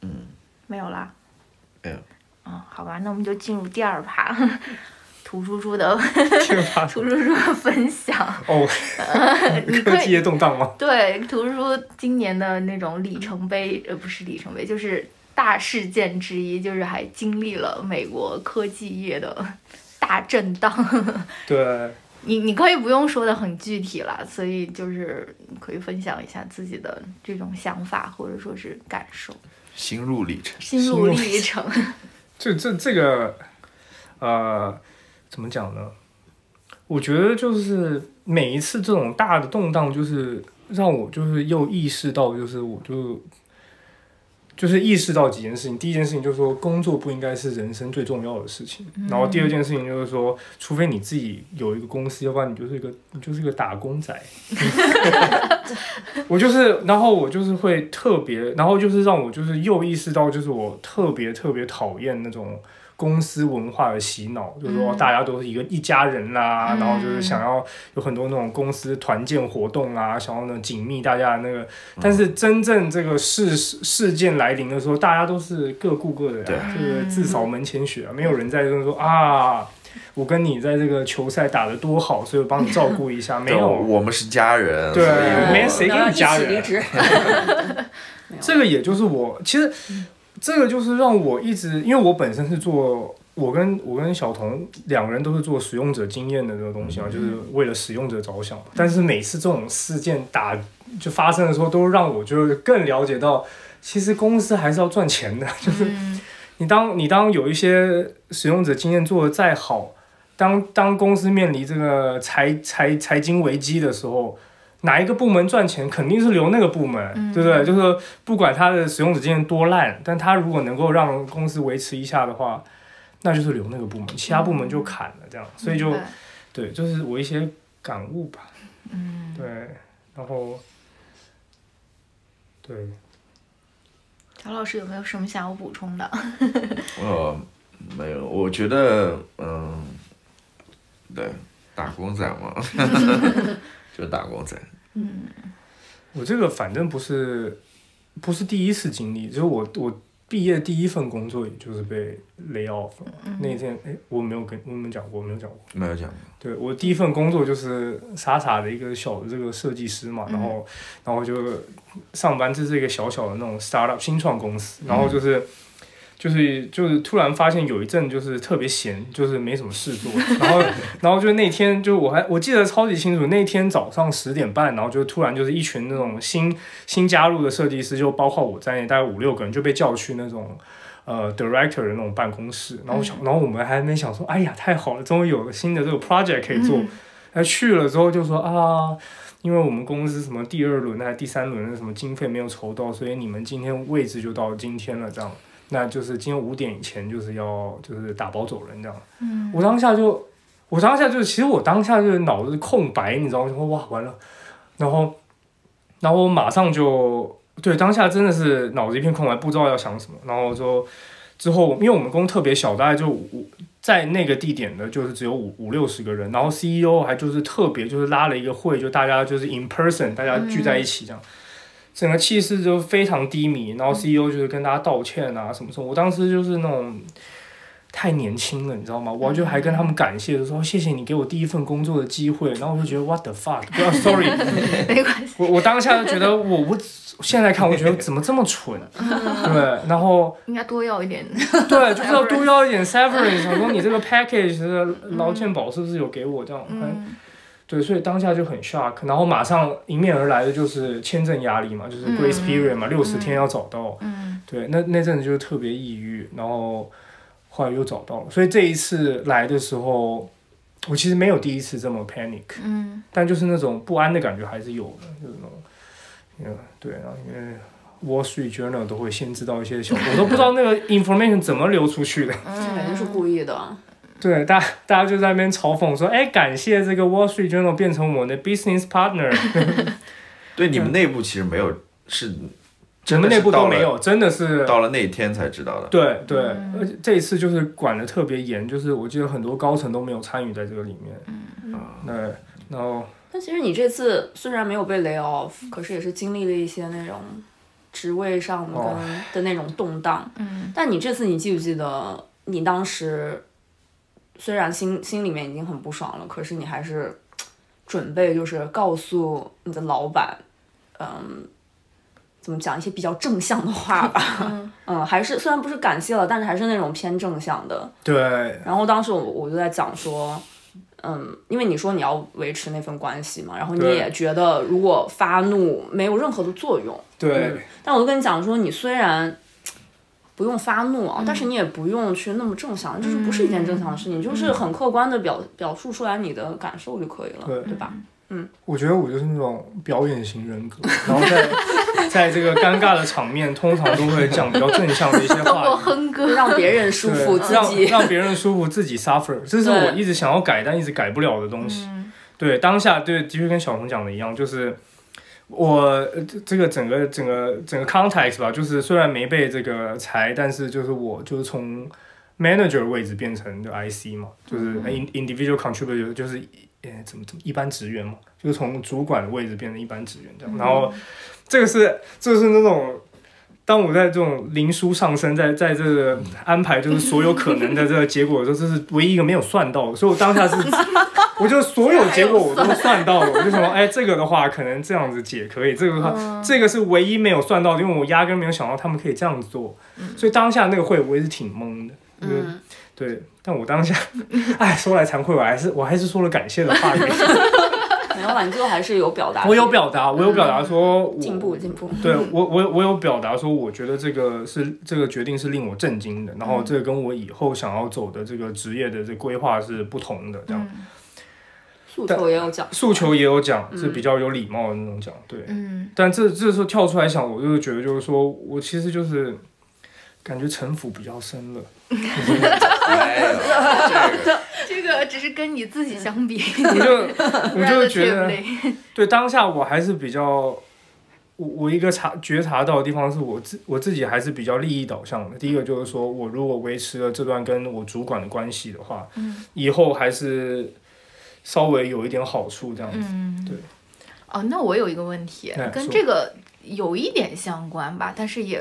嗯，没有啦。没有。嗯，好吧，那我们就进入第二趴，涂叔叔的这个发涂叔叔的分享。哦，科技业动荡吗？对图叔叔今年的那种里程碑，呃，不是里程碑，就是大事件之一，就是还经历了美国科技业的大震荡。对，你你可以不用说的很具体啦，所以就是可以分享一下自己的这种想法或者说是感受、心路历程。心路历程。这这这个，呃，怎么讲呢？我觉得就是每一次这种大的动荡，就是让我就是又意识到，就是我就就是意识到几件事情。第一件事情就是说，工作不应该是人生最重要的事情。然后第二件事情就是说，除非你自己有一个公司，要不然你就是一个你就是一个打工仔。我就是，然后我就是会特别，然后就是让我就是又意识到，就是我特别特别讨厌那种。公司文化的洗脑，就是说大家都是一个一家人啦、然后就是想要有很多那种公司团建活动啊，想要那种紧密大家的那个。但是真正这个事事件来临的时候，大家都是各顾各的对。呀，这个自扫门前雪啊，没有人在这说啊，我跟你在这个球赛打得多好，所以我帮你照顾一下，没有。我们是家人，对没谁跟你家人？这个也就是我，其实这个就是让我一直，因为我本身是做，我跟我跟小童两个人都是做使用者经验的这个东西啊，就是为了使用者着想。但是每次这种事件打就发生的时候，都让我就是更了解到，其实公司还是要赚钱的，就是你当你当有一些使用者经验做的再好，当当公司面临这个财财财经危机的时候。哪一个部门赚钱，肯定是留那个部门，对不对？就是不管他的使用者经验多烂，但他如果能够让公司维持一下的话，那就是留那个部门，其他部门就砍了，这样，所以就对，就是我一些感悟吧。嗯，对，然后对，乔老师有没有什么想要补充的？呃，没有，我觉得，嗯，对，打工仔嘛，就打工仔。我这个反正不是不是第一次经历，就是我我毕业第一份工作，也就是被 lay off 了。那天哎，我没有跟我们讲过，我没有讲过。没有讲过，对我第一份工作就是傻傻的一个小的这个设计师嘛，然后然后就上班，这是一个小小的那种 startup 新创公司，然后就是。就是就是突然发现有一阵就是特别闲，就是没什么事做，然后然后就那天就我还我记得超级清楚，那天早上十点半，然后就突然就是一群那种新新加入的设计师，就包括我在内，大概五六个人就被叫去那种呃 director 的那种办公室，然后想，然后我们还没想说，哎呀太好了，终于有了新的这个 project 可以做，他去了之后就说啊。因为我们公司什么第二轮还是第三轮的什么经费没有筹到，所以你们今天位置就到今天了，这样，那就是今天五点以前就是要就是打包走人这样。嗯，我当下就，我当下就其实我当下就是脑子空白，你知道吗？就说哇完了，然后，然后我马上就对当下真的是脑子一片空白，不知道要想什么，然后说之后因为我们公司特别小，大概就五在那个地点的，就是只有五五六十个人，然后 CEO 还就是特别就是拉了一个会，就大家就是 in person，大家聚在一起这样，整个气势就非常低迷，然后 CEO 就是跟大家道歉啊什么什么，我当时就是那种。太年轻了，你知道吗？我就还跟他们感谢的说谢谢你给我第一份工作的机会，然后我就觉得 what the fuck，不要 sorry，没关系，我我当下就觉得我我现在看我觉得怎么这么蠢，对，然后应该多要一点。对，就是要多要一点 severance。想说你这个 package 的劳健保是不是有给我这样？嗯对，所以当下就很 shock，然后马上迎面而来的就是签证压力嘛，就是 grace period 嘛，六十天要找到。嗯对，那那阵子就特别抑郁，然后后来又找到了，所以这一次来的时候，我其实没有第一次这么 panic，嗯但就是那种不安的感觉还是有的，就是那种，嗯，对啊，因为 Wall Street Journal 都会先知道一些小，我都不知道那个 information 怎么流出去的。这肯定是故意的。对，大大家就在那边嘲讽说，哎，感谢这个 Wall Street Journal 变成我们的 business partner，对，你们内部其实没有，是 我真的们内部是到了都没有，真的是到了那一天才知道的。对对，而且这一次就是管的特别严，就是我记得很多高层都没有参与在这个里面。嗯对，然后但其实你这次虽然没有被 lay off，可是也是经历了一些那种职位上的跟、哦的那种动荡。嗯但你这次你记不记得，你当时虽然心心里面已经很不爽了，可是你还是准备就是告诉你的老板，嗯，怎么讲一些比较正向的话吧。嗯，还是虽然不是感谢了，但是还是那种偏正向的。对然后当时我我就在讲说，嗯，因为你说你要维持那份关系嘛，然后你也觉得如果发怒没有任何的作用，对但我就跟你讲说，你虽然不用发怒啊，但是你也不用去那么正向，就是不是一件正向的事情，就是很客观的表表述出来你的感受就可以了，对吧？嗯？我觉得我就是那种表演型人格，然后在在这个尴尬的场面，通常都会讲比较正向的一些通过话语。哼歌，让别人舒服，让自己让别人舒服，自己 suffer，这是我一直想要改但一直改不了的东西。对，当下对，的确跟小红讲的一样，就是我呃这这个整个整个整个 context 吧，就是虽然没被这个裁，但是就是我就是从 manager 位置变成就 IC 嘛，就是 in individual contributor，就是呃怎么怎么一般职员嘛，就是从主管的位置变成一般职员这样，然后这个是这个是那种。当我在这种灵书上升，在在这个安排就是所有可能的这个结果的时候，这是唯一一个没有算到的，所以我当下是，我就所有结果我都算到了，我就想说，哎，这个的话可能这样子解可以，这个的话，这个是唯一没有算到的，因为我压根没有想到他们可以这样子做，所以当下那个会我也是挺懵的，嗯，对，但我当下，哎，说来惭愧，我还是我还是说了感谢的话语，没有啦，你最后还是有表达，我有表达，我有表达说我进步进步，对我，我我有表达说，我觉得这个是这个决定是令我震惊的，然后这个跟我以后想要走的这个职业的这规划是不同的，这样诉求也有讲，诉求也有讲，是比较有礼貌的那种讲，对。嗯但这这时候跳出来想，我就是觉得就是说我其实就是感觉城府比较深了，这个只是跟你自己相比，我就我就觉得 对当下我还是比较。我我一个察觉察到的地方是我自我自己还是比较利益导向的。第一个就是说我如果维持了这段跟我主管的关系的话，嗯以后还是稍微有一点好处这样子。嗯，对。哦，那我有一个问题哎，跟这个有一点相关吧，但是也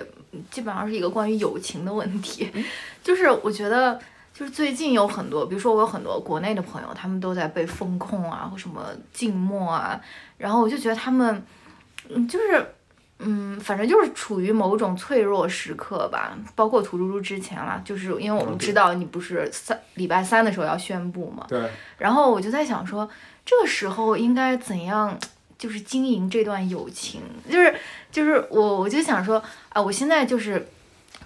基本上是一个关于友情的问题。就是我觉得，就是最近有很多，比如说我有很多国内的朋友，他们都在被风控啊，或什么静默啊，然后我就觉得他们，嗯，就是。嗯，反正就是处于某种脆弱时刻吧，包括土猪猪之前啦，就是因为我们知道你不是三礼拜三的时候要宣布嘛，对，然后我就在想说，这个时候应该怎样，就是经营这段友情，就是就是我我就想说，啊，我现在就是，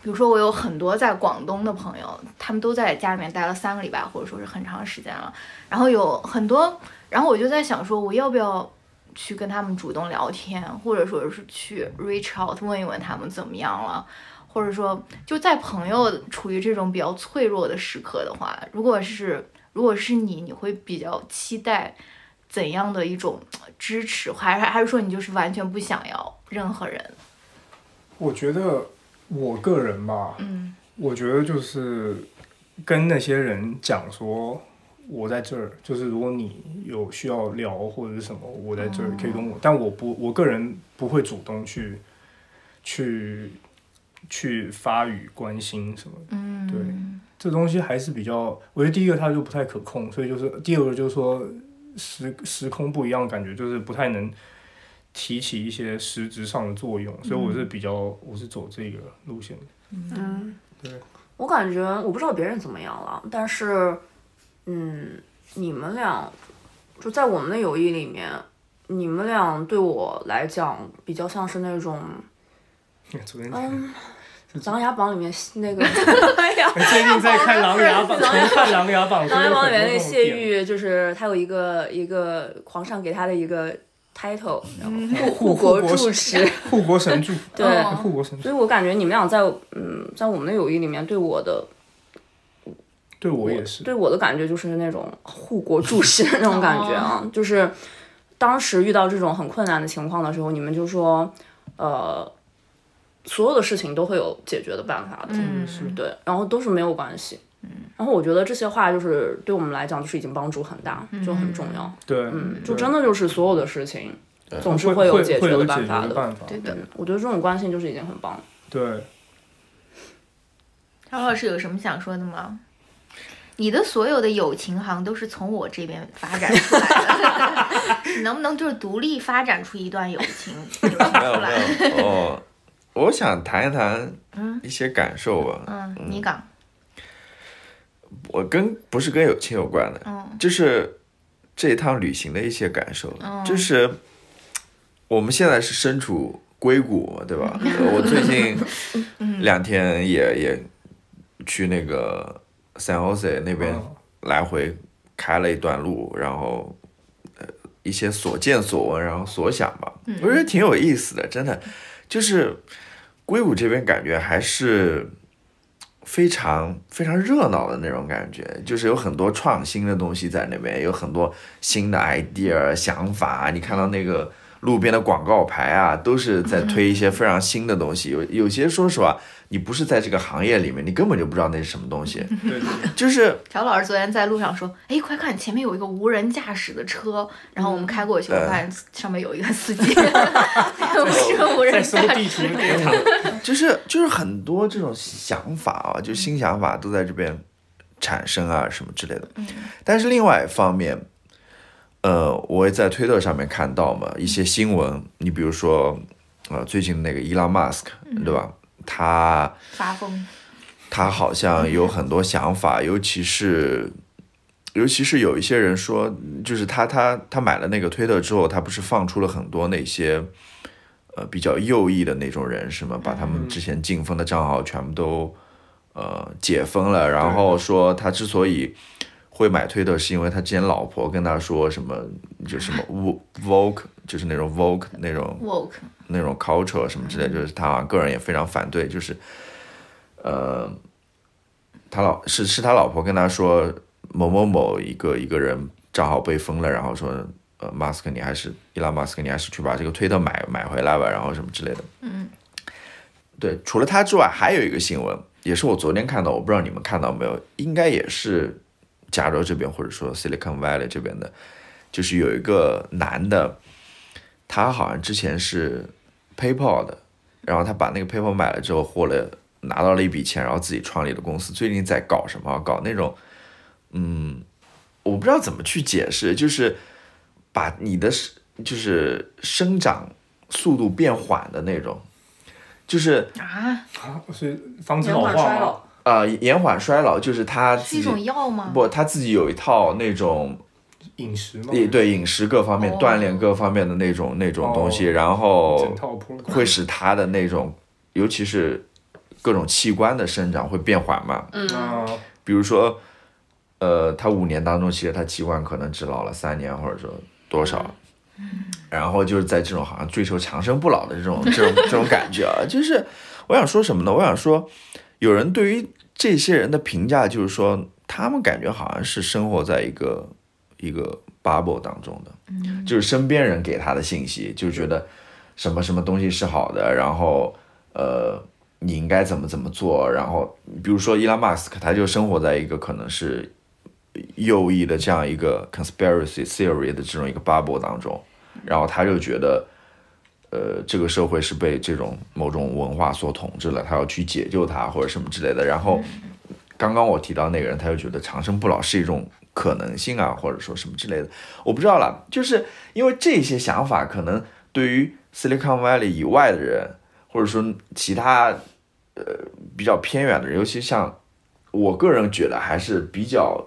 比如说我有很多在广东的朋友，他们都在家里面待了三个礼拜，或者说是很长时间了，然后有很多，然后我就在想说，我要不要去跟他们主动聊天，或者说是去 reach out 问一问他们怎么样了。或者说，就在朋友处于这种比较脆弱的时刻的话，如果是如果是你，你会比较期待怎样的一种呃支持，还是还是说你就是完全不想要任何人？我觉得我个人吧，嗯我觉得就是跟那些人讲说，我在这儿，就是如果你有需要聊或者是什么，我在这儿可以跟我，但我不，我个人不会主动去去去发语关心什么的。嗯，对这东西还是比较，我觉得第一个它就不太可控，所以就是第二个就是说时时空不一样，感觉就是不太能提起一些实质上的作用，所以我是比较我是走这个路线的。嗯，对，我感觉我不知道别人怎么样了，但是，嗯，你们俩就在我们的友谊里面，你们俩对我来讲比较像是那种，嗯，《琅琊榜》里面那个，最近在看《琅琊榜》，重看《琅琊榜》，《琅琊榜》里面那个谢玉，就是他有一个一个皇上给他的一个 title，然嗯。后护国柱持，护国神柱，对。护国神柱，所以我感觉你们俩在嗯在我们的友谊里面对我的对我也是，对我的感觉就是那种护国注视的那种感觉啊，就是当时遇到这种很困难的情况的时候，你们就说，呃，所有的事情都会有解决的办法的，嗯是对，然后都是没有关系。嗯然后我觉得这些话就是对我们来讲，就是已经帮助很大，就很重要。对，嗯，就真的就是所有的事情总是会有解决的办法的。对的。我觉得这种关系就是已经很棒了。对，张老师有什么想说的吗？你的所有的友情好像都是从我这边发展出来的，你能不能就是独立发展出一段友情 友情没有出来？没有哦，我想谈一谈嗯一些感受吧。嗯，你讲，我跟不是跟友情有关的，嗯就是这一趟旅行的一些感受。嗯就是我们现在是身处硅谷嘛，对吧？呃我最近嗯两天也也去那个 San Jose 那边嗯。来回开了一段路，然后呃一些所见所闻，然后所想吧，我觉得挺有意思的，真的，就是硅谷这边感觉还是非常非常热闹的那种感觉，就是有很多创新的东西在那边，有很多新的 idea 想法，你看到那个。路边的广告牌啊，都是在推一些非常新的东西。有有些说实话，你不是在这个行业里面，你根本就不知道那是什么东西。对，就是乔老师昨天在路上说：“哎，快看，前面有一个无人驾驶的车。”然后我们开过去，我发现上面有一个司机，不是无人驾驶。就是就是很多这种想法啊，就新想法都在这边产生啊，什么之类的。但是另外一方面。呃，我也在推特上面看到嘛一些新闻，你比如说，呃，最近那个伊朗马斯克，对吧？他发疯，他好像有很多想法，尤其是，尤其是有一些人说，就是他他他买了那个推特之后，他不是放出了很多那些，呃，比较右翼的那种人，是吗？把他们之前禁封的账号全部都呃解封了，然后说他之所以。会买推特是因为他之前老婆跟他说什么，就什么 vogue，就是那种 vogue 那种 那种 culture 什么之类，就是他个人也非常反对，就是，呃，他老是是他老婆跟他说某某某一个一个人账号被封了，然后说呃马斯克你还是伊拉马斯克你还是去把这个推特买买回来吧，然后什么之类的。嗯。对，除了他之外，还有一个新闻，也是我昨天看到，我不知道你们看到没有，应该也是。加州这边或者说 Silicon Valley 这边的，就是有一个男的，他好像之前是 PayPal 的，然后他把那个 PayPal 买了之后获了拿到了一笔钱，然后自己创立的公司。最近在搞什么？搞那种，嗯，我不知道怎么去解释，就是把你的就是生长速度变缓的那种，就是啊啊，是防止老化吗？呃，延缓衰老就是他是一种药吗？不，他自己有一套那种饮食吗？对，饮食各方面、锻炼各方面的那种那种东西，然后会使他的那种，尤其是各种器官的生长会变缓慢。嗯，比如说，呃，他五年当中，其实他器官可能只老了三年，或者说多少。嗯，然后就是在这种好像追求长生不老的这种这种这种感觉啊，就是我想说什么呢？我想说，有人对于这些人的评价就是说，他们感觉好像是生活在一个一个 bubble 当中的，就是身边人给他的信息，就觉得什么什么东西是好的，然后呃，你应该怎么怎么做，然后比如说伊拉马斯克，他就生活在一个可能是右翼的这样一个 conspiracy theory 的这种一个 bubble 当中，然后他就觉得，呃，这个社会是被这种某种文化所统治了，他要去解救他或者什么之类的。然后，刚刚我提到那个人，他就觉得长生不老是一种可能性啊，或者说什么之类的，我不知道了。就是因为这些想法，可能对于 Silicon Valley 以外的人，或者说其他呃比较偏远的人，尤其像我个人觉得还是比较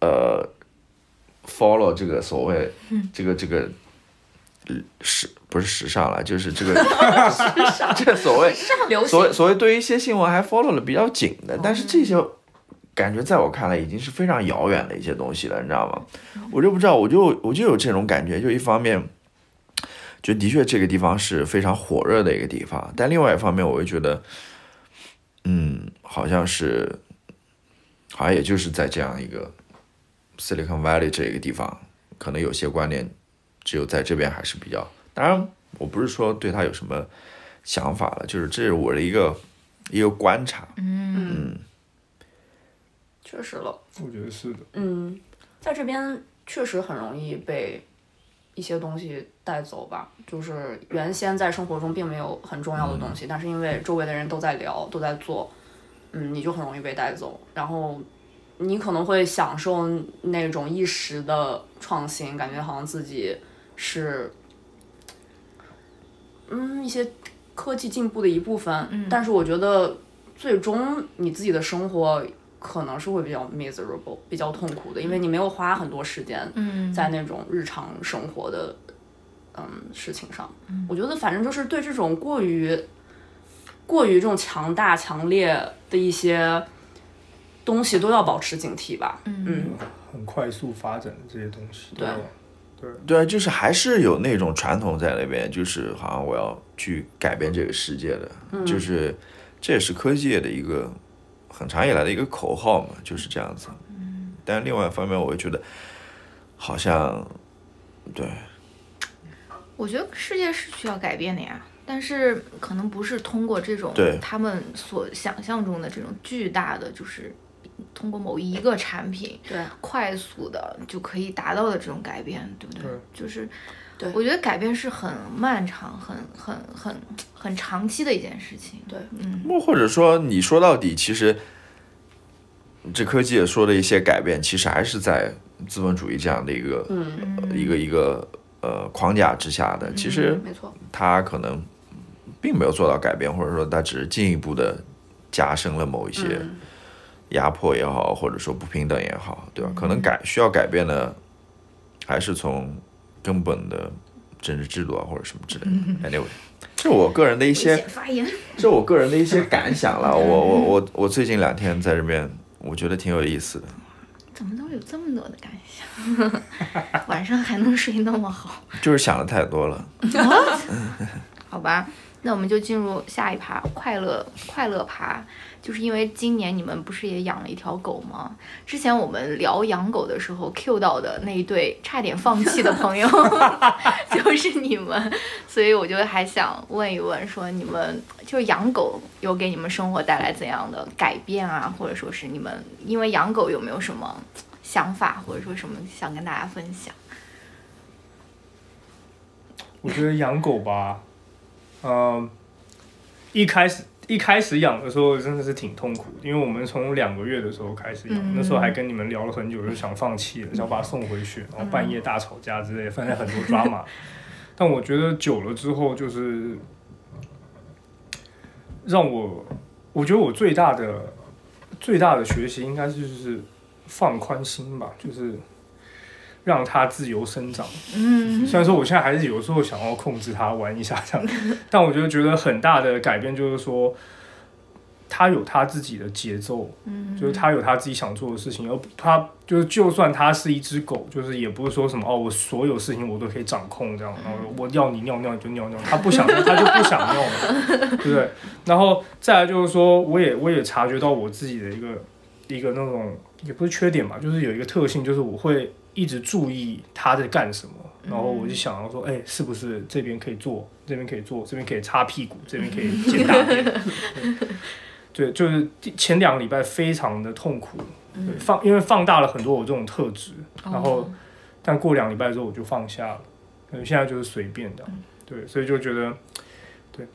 呃 follow 这个所谓这个这个。时不是时尚了，就是这个 这所谓所谓所谓对于一些新闻还 follow 的比较紧的，但是这些感觉在我看来已经是非常遥远的一些东西了，你知道吗？我就不知道，我就我就有这种感觉，就一方面，就的确这个地方是非常火热的一个地方，但另外一方面，我又觉得，嗯，好像是，好像也就是在这样一个 Silicon Valley 这个地方，可能有些观念。只有在这边还是比较，当然我不是说对他有什么想法了，就是这是我的一个一个观察。嗯，确实了，我觉得是的。嗯，在这边确实很容易被一些东西带走吧，就是原先在生活中并没有很重要的东西，但是因为周围的人都在聊，都在做，嗯，你就很容易被带走，然后。你可能会享受那种一时的创新，感觉好像自己是，嗯，一些科技进步的一部分。嗯。但是我觉得，最终你自己的生活可能是会比较 miserable，比较痛苦的，因为你没有花很多时间在那种日常生活的嗯事情上。嗯。我觉得反正就是对这种过于过于这种强大、强烈的一些。东西都要保持警惕吧。嗯，很快速发展的这些东西，对，对对。啊，就是还是有那种传统在那边，就是好像我要去改变这个世界的，就是这也是科技业的一个很长以来的一个口号嘛，就是这样子。嗯，但另外一方面，我又觉得好像对。我觉得世界是需要改变的呀，但是可能不是通过这种他们所想象中的这种巨大的，就是通过某一个产品对。快速的就可以达到的这种改变，对不对？对。就是，对。我觉得改变是很漫长、很很很很长期的一件事情。对。嗯，或或者说你说到底，其实这科技也说的一些改变，其实还是在资本主义这样的一个、嗯，一个一个呃框架之下的。其实没错，它可能并没有做到改变，或者说它只是进一步的加深了某一些嗯压迫也好，或者说不平等也好，对吧？可能改需要改变的，还是从根本的政治制度啊，或者什么之类的。Anyway，这是我个人的一些险发言。这我个人的一些感想了。我我我我最近两天在这边，我觉得挺有意思的。怎么都有这么多的感想？晚上还能睡那么好？就是想的太多了。好吧，那我们就进入下一趴快乐快乐趴，就是因为今年你们不是也养了一条狗吗？之前我们聊养狗的时候 Q 到的那一对差点放弃的朋友 就是你们，所以我就还想问一问，说你们就是养狗有给你们生活带来怎样的改变啊？或者说是你们因为养狗有没有什么想法，或者说什么想跟大家分享？我觉得养狗吧，嗯，一开始一开始养的时候真的是挺痛苦，因为我们从两个月的时候开始养，嗯。那时候还跟你们聊了很久，就想放弃了，想把它送回去，然后半夜大吵架之类的，反正很多抓马。但我觉得久了之后，就是让我，我觉得我最大的最大的学习应该是就是放宽心吧，就是让它自由生长。嗯虽然说我现在还是有时候想要控制它玩一下这样，但我觉得觉得很大的改变就是说，它有它自己的节奏，嗯就是它有它自己想做的事情，而它就是就算它是一只狗，就是也不是说什么哦，我所有事情我都可以掌控这样，然后我要你尿尿你就尿尿，它不想尿它就不想尿了，对不对？然后再来就是说，我也我也察觉到我自己的一个一个那种也不是缺点吧，就是有一个特性，就是我会一直注意他在干什么，然后我就想要说，哎，是不是这边可以做，这边可以做，这边可以擦屁股，这边可以捡大便。对，就是前两个礼拜非常的痛苦，对放因为放大了很多我这种特质，然后但过两礼拜之后我就放下了，对现在就是随便的，对，所以就觉得对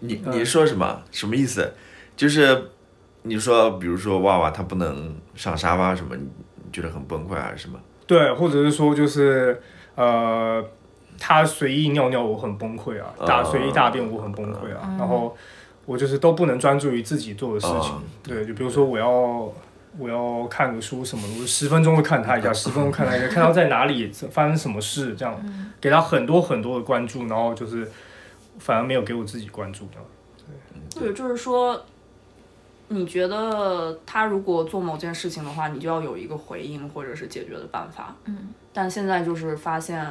你你说什么？什么意思？就是你说，比如说娃娃他不能上沙发什么，你你觉得很崩溃还是什么？对，或者是说就是呃，他随意尿尿我很崩溃啊，大哦随意大便我很崩溃啊，然后我就是都不能专注于自己做的事情，哦对，就比如说我要。我要看个书什么的，我十分钟会看他一下，十分钟看他一下，看他在哪里发生什么事，这样给他很多很多的关注，然后就是反而没有给我自己关注，这样。对，就是说，你觉得他如果做某件事情的话，你就要有一个回应或者是解决的办法。嗯。但现在就是发现，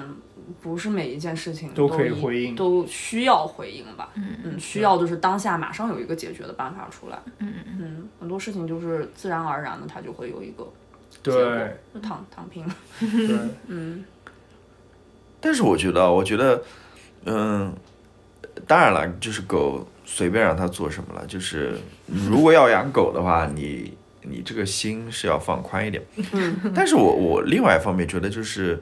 不是每一件事情都可以回应都需要回应吧？嗯嗯，需要就是当下马上有一个解决的办法出来。嗯嗯，很多事情就是自然而然的，它就会有一个结果躺躺平。对，嗯但是我觉得，我觉得，嗯，当然了，就是狗随便让它做什么了。就是如果要养狗的话，你你这个心是要放宽一点。嗯但是我我另外一方面觉得就是，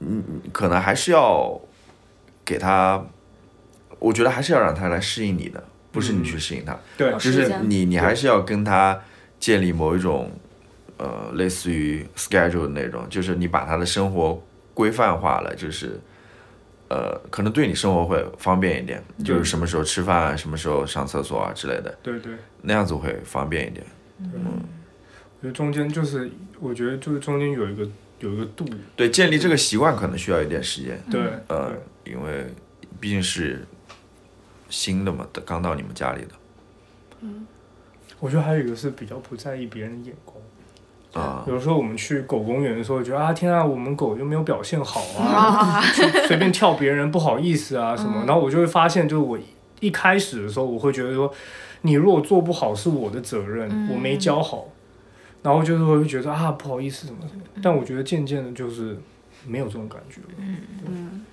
嗯，可能还是要给它，我觉得还是要让它来适应你的，不是你去适应它。对，就是你你还是要跟他建立某一种呃类似于 schedule 的那种，就是你把他的生活规范化了，就是呃可能对你生活会方便一点，就是什么时候吃饭啊，什么时候上厕所啊之类的，对对。那样子会方便一点。嗯。我觉得中间就是，我觉得就是中间有一个有一个度，对，建立这个习惯可能需要一点时间，对，呃，因为毕竟是新的嘛，刚到你们家里的。嗯。我觉得还有一个是比较不在意别人的眼光，啊，有时候我们去狗公园的时候，觉得啊天啊，我们狗就没有表现好啊，啊，随便跳别人不好意思啊 什么，然后我就会发现，就是我一开始的时候，我会觉得说，你如果做不好是我的责任，我没教好，然后就是会觉得啊不好意思什么。什么，但我觉得渐渐的就是没有这种感觉了，嗯，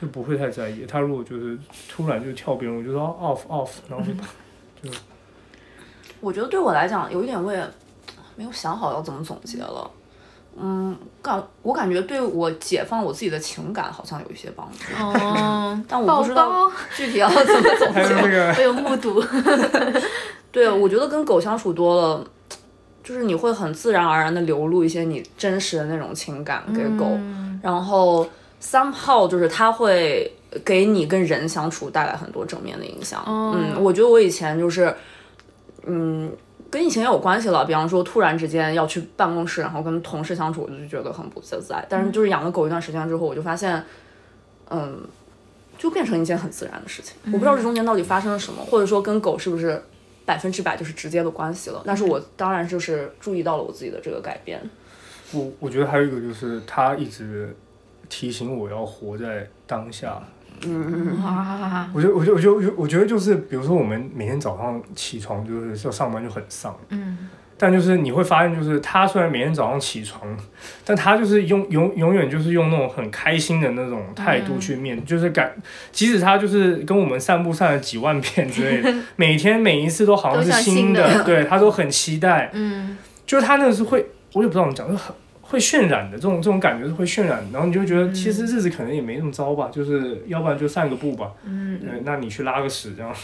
就不会太在意。他如果就是突然就跳别人，我就说 off off，然后就把我觉得对我来讲，有一点我也没有想好要怎么总结了。嗯，感我感觉对我解放我自己的情感好像有一些帮助，哦，但我不知道，具体要怎么总还有那结。个 我有目睹，对，我觉得跟狗相处多了，就是你会很自然而然的流露一些你真实的那种情感给狗，嗯然后 somehow 就是它会给你跟人相处带来很多正面的影响。哦嗯，我觉得我以前就是，嗯，跟疫情也有关系了。比方说，突然之间要去办公室，然后跟同事相处，我就觉得很不自在。但是就是养了狗一段时间之后，我就发现，嗯，就变成一件很自然的事情。我不知道这中间到底发生了什么，或者说跟狗是不是百分之百就是直接的关系了。但是我当然就是注意到了我自己的这个改变。我我觉得还有一个就是他一直提醒我要活在当下。哇，我觉得我觉得我觉得我觉得就是比如说我们每天早上起床就是要上班就很丧，嗯，但就是你会发现就是他虽然每天早上起床，但他就是永永永远就是用那种很开心的那种态度去面，就是感即使他就是跟我们散步散了几万遍之类的，每天每一次都好像是新新的。对他都很期待，嗯，就是他那个是会，我也不知道怎么讲，就很会渲染的这种这种感觉是会渲染，然后你就觉得其实日子可能也没那么糟吧，就是要不然就散个步吧，嗯，对，那你去拉个屎这样，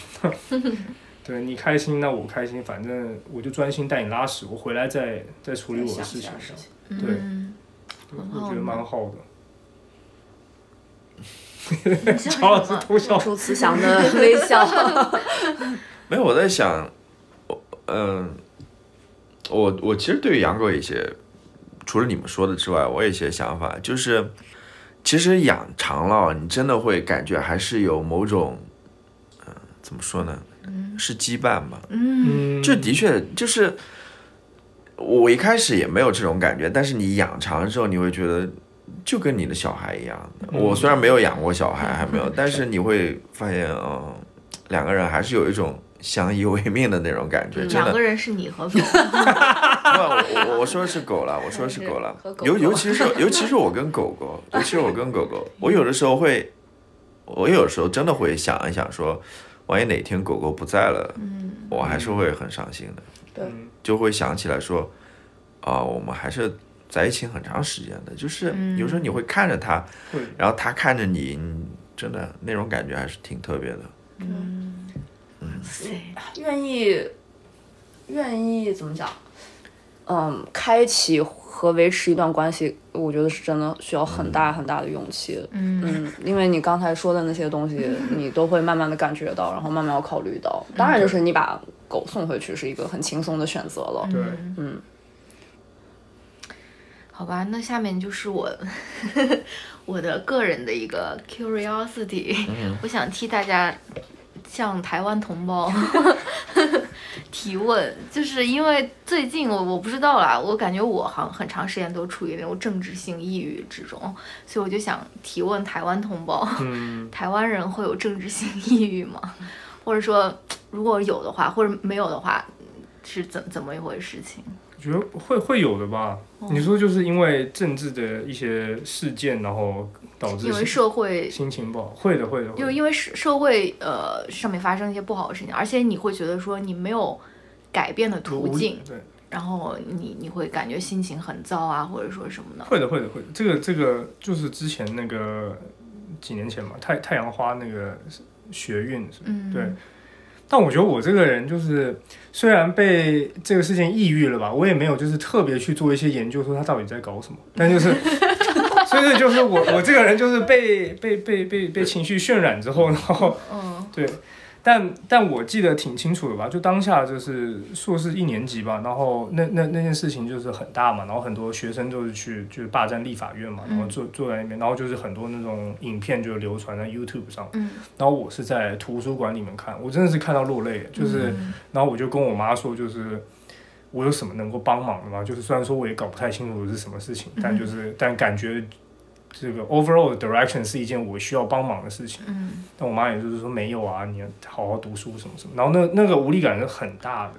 对你开心，那我开心，反正我就专心带你拉屎，我回来再再处理我的事情。对我觉得蛮好的。乔老师？偷笑，出慈祥的微笑。没有，我在想，我嗯，我我其实对于养狗有一些，除了你们说的之外，我有一些想法，就是其实养长了，你真的会感觉还是有某种，嗯、怎么说呢？是羁绊吧？嗯，嗯，这的确就是我一开始也没有这种感觉，但是你养长了之后，你会觉得就跟你的小孩一样的。嗯我虽然没有养过小孩，还没有，但是你会发现，嗯，两个人还是有一种相依为命的那种感觉，两个。人是你和狗，不，我 说的是狗了，我说的是狗了尤尤其是 尤其是我跟狗狗，尤其是我跟狗狗，我有的时候会，我有时候真的会想一想说，万一哪天狗狗不在了，我还是会很伤心的。对嗯就会想起来说，啊、我们还是在一起很长时间的，就是有时候你会看着它，会然后它看着你，真的那种感觉还是挺特别的。嗯，嗯愿意，愿意怎么讲？嗯，开启和维持一段关系，我觉得是真的需要很大很大的勇气。嗯。因为你刚才说的那些东西，你都会慢慢的感觉到，然后慢慢要考虑到。当然，就是你把狗送回去是一个很轻松的选择了。对，嗯，好吧，那下面就是我 我的个人的一个 curiosity，、我想替大家向台湾同胞 提问，就是因为最近我我不知道啦，我感觉我好像很长时间都处于那种政治性抑郁之中，所以我就想提问台湾同胞，嗯，台湾人会有政治性抑郁吗？或者说，如果有的话，或者没有的话，是怎怎么一回事情？我觉得会会有的吧。哦你说就是因为政治的一些事件，然后导致因为社会心情不好，会的会的。会的因为社社会呃上面发生一些不好的事情，而且你会觉得说你没有改变的途径，对，然后你你会感觉心情很糟啊，或者说什么的。会的会的会的。这个这个就是之前那个几年前嘛，太太阳花那个学运是嗯，对。但我觉得我这个人就是，虽然被这个事情抑郁了吧，我也没有就是特别去做一些研究，说他到底在搞什么。但就是，所以就是我 我这个人就是被被被被被情绪渲染之后，然后嗯。对，但但我记得挺清楚的吧，就当下就是硕士一年级吧，然后那那那件事情就是很大嘛，然后很多学生就是去就是霸占立法院嘛，然后坐坐在那边，然后就是很多那种影片就流传在 YouTube 上，嗯。然后我是在图书馆里面看，我真的是看到落泪，就是，然后我就跟我妈说，就是我有什么能够帮忙的吗？就是虽然说我也搞不太清楚是什么事情，但就是但感觉这个 overall 的 direction 是一件我需要帮忙的事情。嗯但我妈也就是说没有啊，你要好好读书什么什么。然后那那个无力感是很大的。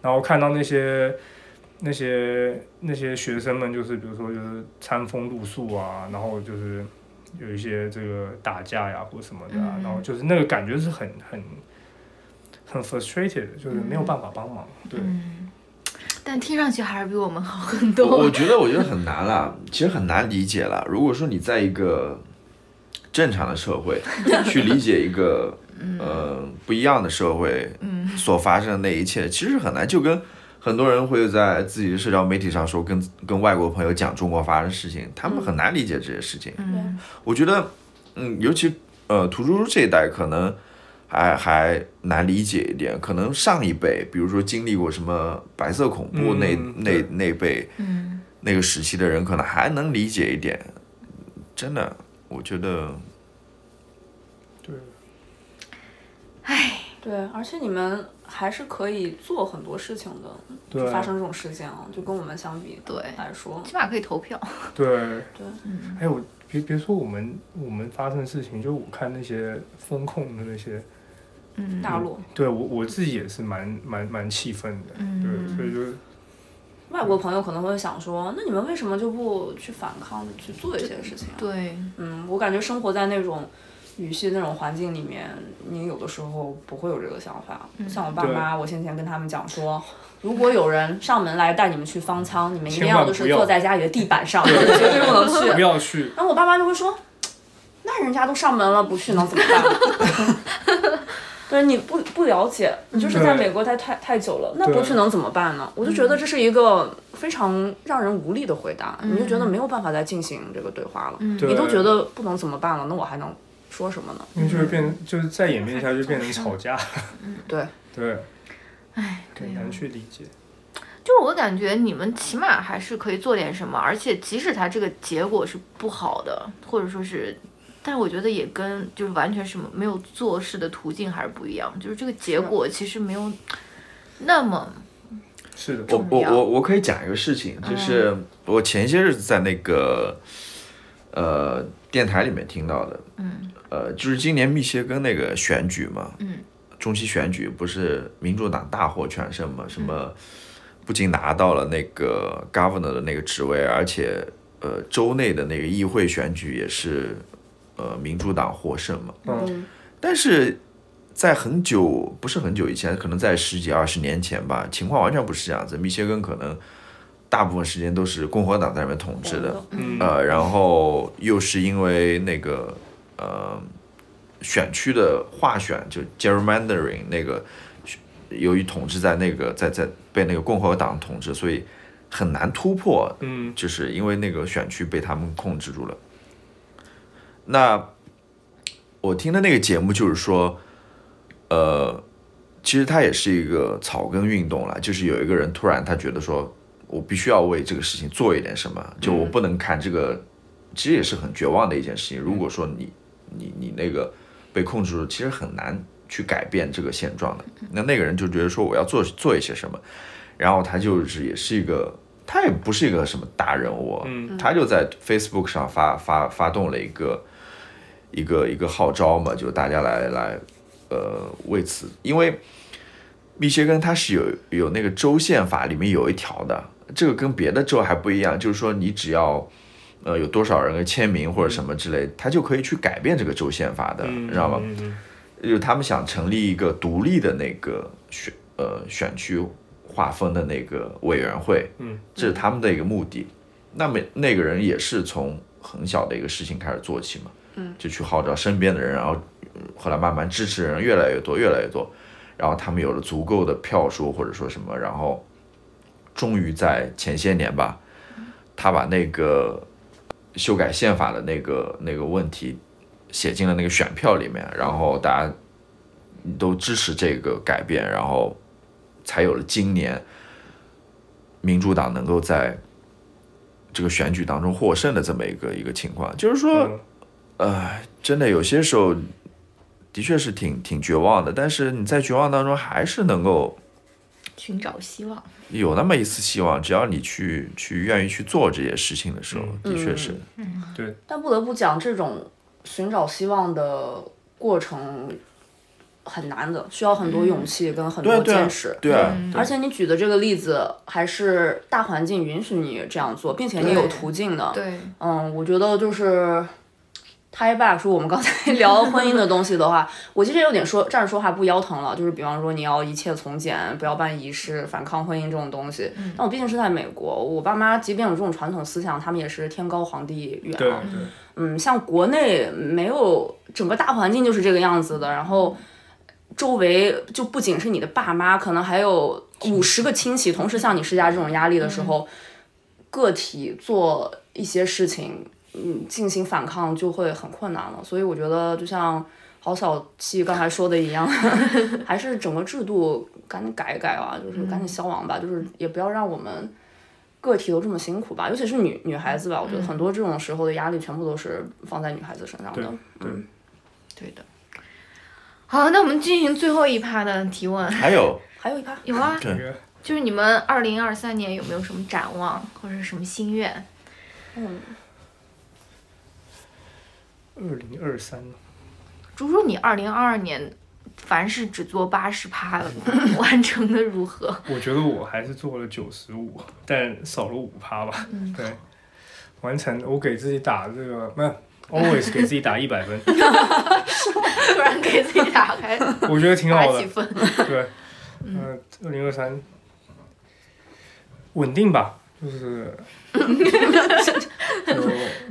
然后看到那些那些那些学生们，就是比如说就是餐风露宿啊，然后就是有一些这个打架呀或什么的啊，嗯然后就是那个感觉是很很很 frustrated，就是没有办法帮忙。对，嗯，但听上去还是比我们好很多我。觉得我觉得很难啦，其实很难理解啦。如果说你在一个正常的社会 去理解一个呃不一样的社会所发生的那一切，其实很难。就跟很多人会在自己的社交媒体上说跟跟外国朋友讲中国发生的事情，他们很难理解这些事情。嗯我觉得，嗯，尤其呃土猪猪这一代可能还还难理解一点，可能上一辈，比如说经历过什么白色恐怖那、那那辈嗯。那个时期的人，可能还能理解一点。真的，我觉得，对，唉。对，而且你们还是可以做很多事情的，对。发生这种事情啊，就跟我们相比对。来说，起码可以投票。对，对，还有别别说我们我们发生的事情，就我看那些风控的那些，嗯大陆对我我自己也是蛮蛮蛮气愤的。嗯对，所以就外国朋友可能会想说，那你们为什么就不去反抗，去做一些事情啊？对，嗯，我感觉生活在那种语系那种环境里面，你有的时候不会有这个想法。像我爸妈，我先前跟他们讲说，如果有人上门来带你们去方舱，你们一定要就是坐在家里的地板上，绝对不能去。不要去。然后我爸妈就会说，那人家都上门了，不去能怎么办？对，你不不了解，你就是在美国待太太久了，那对不去能怎么办呢？我就觉得这是一个非常让人无力的回答，你就觉得没有办法再进行这个对话了。对你都觉得不能怎么办了，那我还能说什么呢？因为就是变，就是再演变一下就变成吵架。对，对，哎，很难去理解。就是我感觉你们起码还是可以做点什么，而且即使它这个结果是不好的，或者说是，但是我觉得也跟就是完全什么没有做事的途径还是不一样，就是这个结果其实没有那么是的，我我我我可以讲一个事情，就是我前些日子在那个呃电台里面听到的，嗯。呃，就是今年密歇根那个选举嘛，嗯，中期选举不是民主党大获全胜嘛？什么不仅拿到了那个 governor 的那个职位，而且呃州内的那个议会选举也是呃民主党获胜嘛。嗯但是在很久不是很久以前，可能在十几二十年前吧，情况完全不是这样子。密歇根可能大部分时间都是共和党在那边统治的，嗯呃，然后又是因为那个呃选区的划选，就 gerrymandering 那个，由于统治在那个在在被那个共和党统治，所以很难突破嗯就是因为那个选区被他们控制住了。那我听的那个节目就是说，呃，其实它也是一个草根运动了，就是有一个人突然他觉得说，我必须要为这个事情做一点什么，就我不能看这个，其实也是很绝望的一件事情。如果说你你你那个被控制住，其实很难去改变这个现状的。那那个人就觉得说我要做做一些什么，然后他就是也是一个，他也不是一个什么大人物，嗯他就在 Facebook 上发发发动了一个一个一个号召嘛，就大家来来呃为此，因为密歇根它是有有那个州宪法里面有一条的，这个跟别的州还不一样，就是说你只要呃有多少人的签名或者什么之类，他就可以去改变这个州宪法的，你，知道吗？就是他们想成立一个独立的那个选呃选区划分的那个委员会，嗯，这是他们的一个目的。那么那个人也是从很小的一个事情开始做起嘛，嗯，就去号召身边的人，然后嗯后来慢慢支持人越来越多，越来越多，然后他们有了足够的票数或者说什么，然后终于在前些年吧，他把那个修改宪法的那个那个问题写进了那个选票里面，然后大家都支持这个改变，然后才有了今年民主党能够在这个选举当中获胜的这么一个一个情况。就是说，嗯呃，真的有些时候的确是挺挺绝望的，但是你在绝望当中还是能够寻找希望。有那么一丝希望，只要你去去愿意去做这些事情的时候，的确是。对但不得不讲，这种寻找希望的过程很难的，需要很多勇气跟很多对啊对啊坚持。对啊，而且你举的这个例子，还是大环境允许你这样做，并且你有途径的。对，嗯，我觉得就是。Tie back 说我们刚才聊婚姻的东西的话，我其实有点说站着说话不腰疼了，就是比方说你要一切从简，不要办仪式，反抗婚姻这种东西。但我毕竟是在美国，我爸妈即便有这种传统思想，他们也是天高皇帝远。对啊。对，嗯，像国内没有整个大环境就是这个样子的，然后周围就不仅是你的爸妈，可能还有五十个亲戚同时向你施加这种压力的时候，个体做一些事情，嗯，进行反抗就会很困难了。所以我觉得，就像郝小七刚才说的一样，还是整个制度赶紧改一改啊，就是赶紧消亡吧，就是也不要让我们。个体都这么辛苦吧，尤其是女女孩子吧，我觉得很多这种时候的压力全部都是放在女孩子身上的。嗯，对的。好，那我们进行最后一趴的提问。还有还有一趴，有啊，就是你们二零二三年有没有什么展望或者是什么心愿？嗯，二零二三，猪猪，你二零二二年凡是只做八十趴完成的如何？我觉得我还是做了九十五，但少了五趴吧。嗯。对，完成我给自己打这个，没有 always 给自己打 一百分，突然给自己打开。我觉得挺好的。对，嗯，二零二三稳定吧，就是，就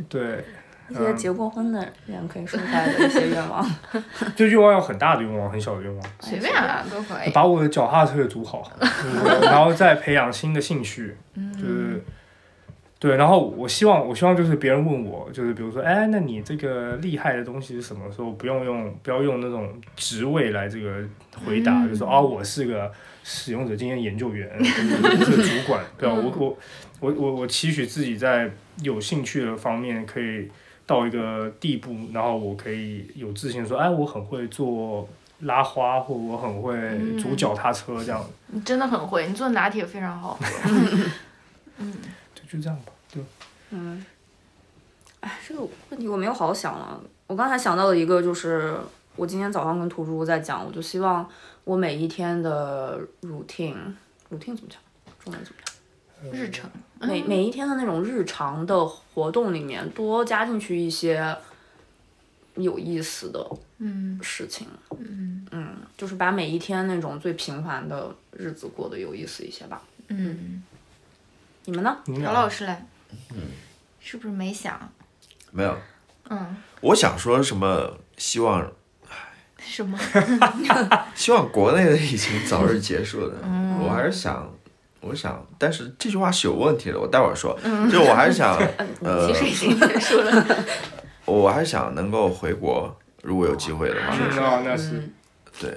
对，一些结过婚的人可以说出来的一些愿望。就愿望有很大的愿望，很小的愿望，随便啊，都可以。把我的脚踏车也租好，就 是然后再培养新的兴趣，就是。对，然后我希望，我希望就是别人问我，就是比如说，哎，那你这个厉害的东西是什么？时候不用用，不要用那种职位来这个回答，就说啊，我是个使用者经验研究员，是主管，对吧？我我我我我期许自己在有兴趣的方面可以到一个地步，然后我可以有自信说，哎，我很会做拉花，或我很会组脚踏车这样，你真的很会，你做拿铁非常好 嗯。就就这样吧，对。嗯，哎，这个问题我没有好好想了。我刚才想到的一个就是，我今天早上跟图猪在讲，我就希望我每一天的 routine，routine 怎么讲？中文怎么讲？日程，每每一天的那种日常的活动里面，多加进去一些有意思的嗯事情。嗯嗯，就是把每一天那种最平凡的日子过得有意思一些吧。嗯，你们呢？姚老师嘞？嗯，是不是没想？没有？嗯，我想说什么？希望什么？希望国内的疫情早日结束的。嗯我还是想，我想，但是这句话是有问题的，我待会儿说。就我还是想，呃其，实已经结束了。我还是想能够回国，如果有机会的话。那那是对，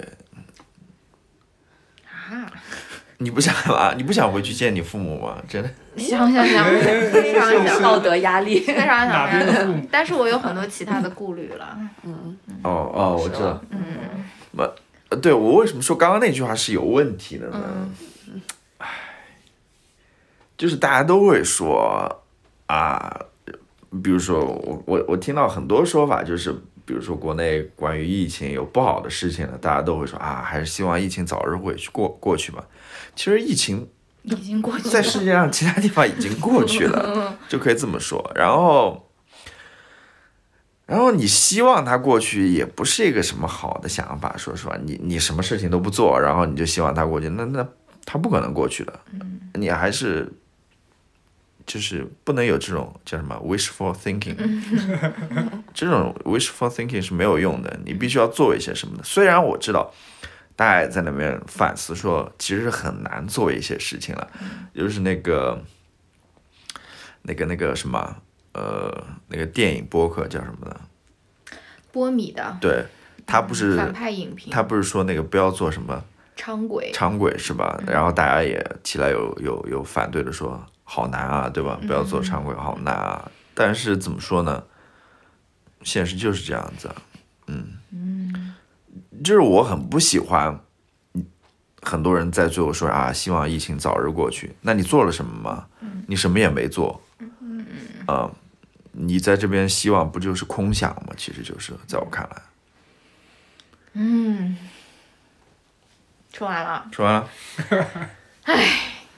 啊，你不想吗？你不想回去见你父母吗？真的？想想想，非常想，道德压力。非常想，但是我有很多其他的顾虑了。嗯哦哦，我知道。嗯呃对我为什么说刚刚那句话是有问题的呢？嗯就是大家都会说啊，比如说我我我听到很多说法，就是比如说国内关于疫情有不好的事情了，大家都会说啊，还是希望疫情早日会去过过去吧。其实疫情已经过去了。在世界上其他地方已经过去了，就可以这么说。然后，然后你希望它过去，也不是一个什么好的想法。说实话，你你什么事情都不做，然后你就希望它过去，那那它不可能过去的。你还是就是不能有这种叫什么 wishful thinking，这种 wishful thinking 是没有用的。你必须要做一些什么的。虽然我知道。大家也在那边反思说，其实很难做一些事情了，就是那个，那个那个什么，呃，那个电影播客叫什么的？波米的对，他不是反派影评，他不是说那个不要做什么长轨，长轨是吧？然后大家也起来有有有反对的说，好难啊，对吧？不要做常规，好难啊。但是怎么说呢？现实就是这样子啊，嗯，就是我很不喜欢，很多人在最后说啊，希望疫情早日过去。那你做了什么吗？你什么也没做。嗯你在这边希望不就是空想吗？其实就是在我看来。嗯，说完了。说完了。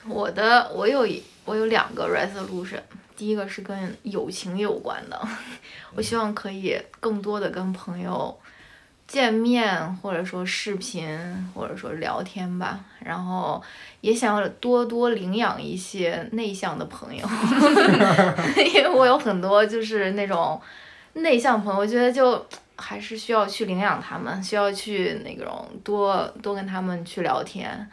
我的我有一我有两个 resolution，第一个是跟友情有关的，我希望可以更多的跟朋友见面，或者说视频，或者说聊天吧。然后也想要多多领养一些内向的朋友，因为我有很多就是那种内向朋友，我觉得就还是需要去领养他们，需要去那种多多跟他们去聊天。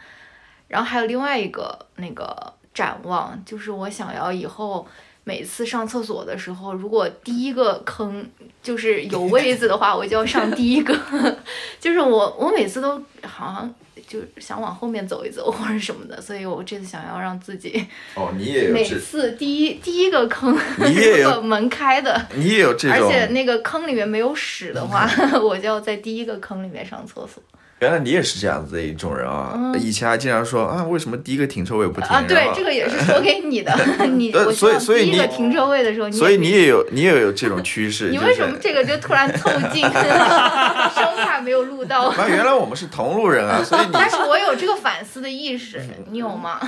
然后还有另外一个那个展望，就是我想要以后每次上厕所的时候，如果第一个坑就是有位子的话，我就要上第一个。就是我我每次都好像就想往后面走一走或者什么的，所以我这次想要让自己哦，你也有每次第一第一个坑，你也有 如果门开的，你也有这种，而且那个坑里面没有屎的话，我就要在第一个坑里面上厕所。原来你也是这样子的一种人啊！以前还经常说啊，为什么第一个停车位不停？啊，对，这个也是说给你的。你呃我所以所以你第一个停车位的时候，你所以你也也有你也有这种趋势。你为什么这个就突然凑近，生怕没有录到？啊，原来我们是同路人啊，所以你，但是我有这个反思的意识，你有吗？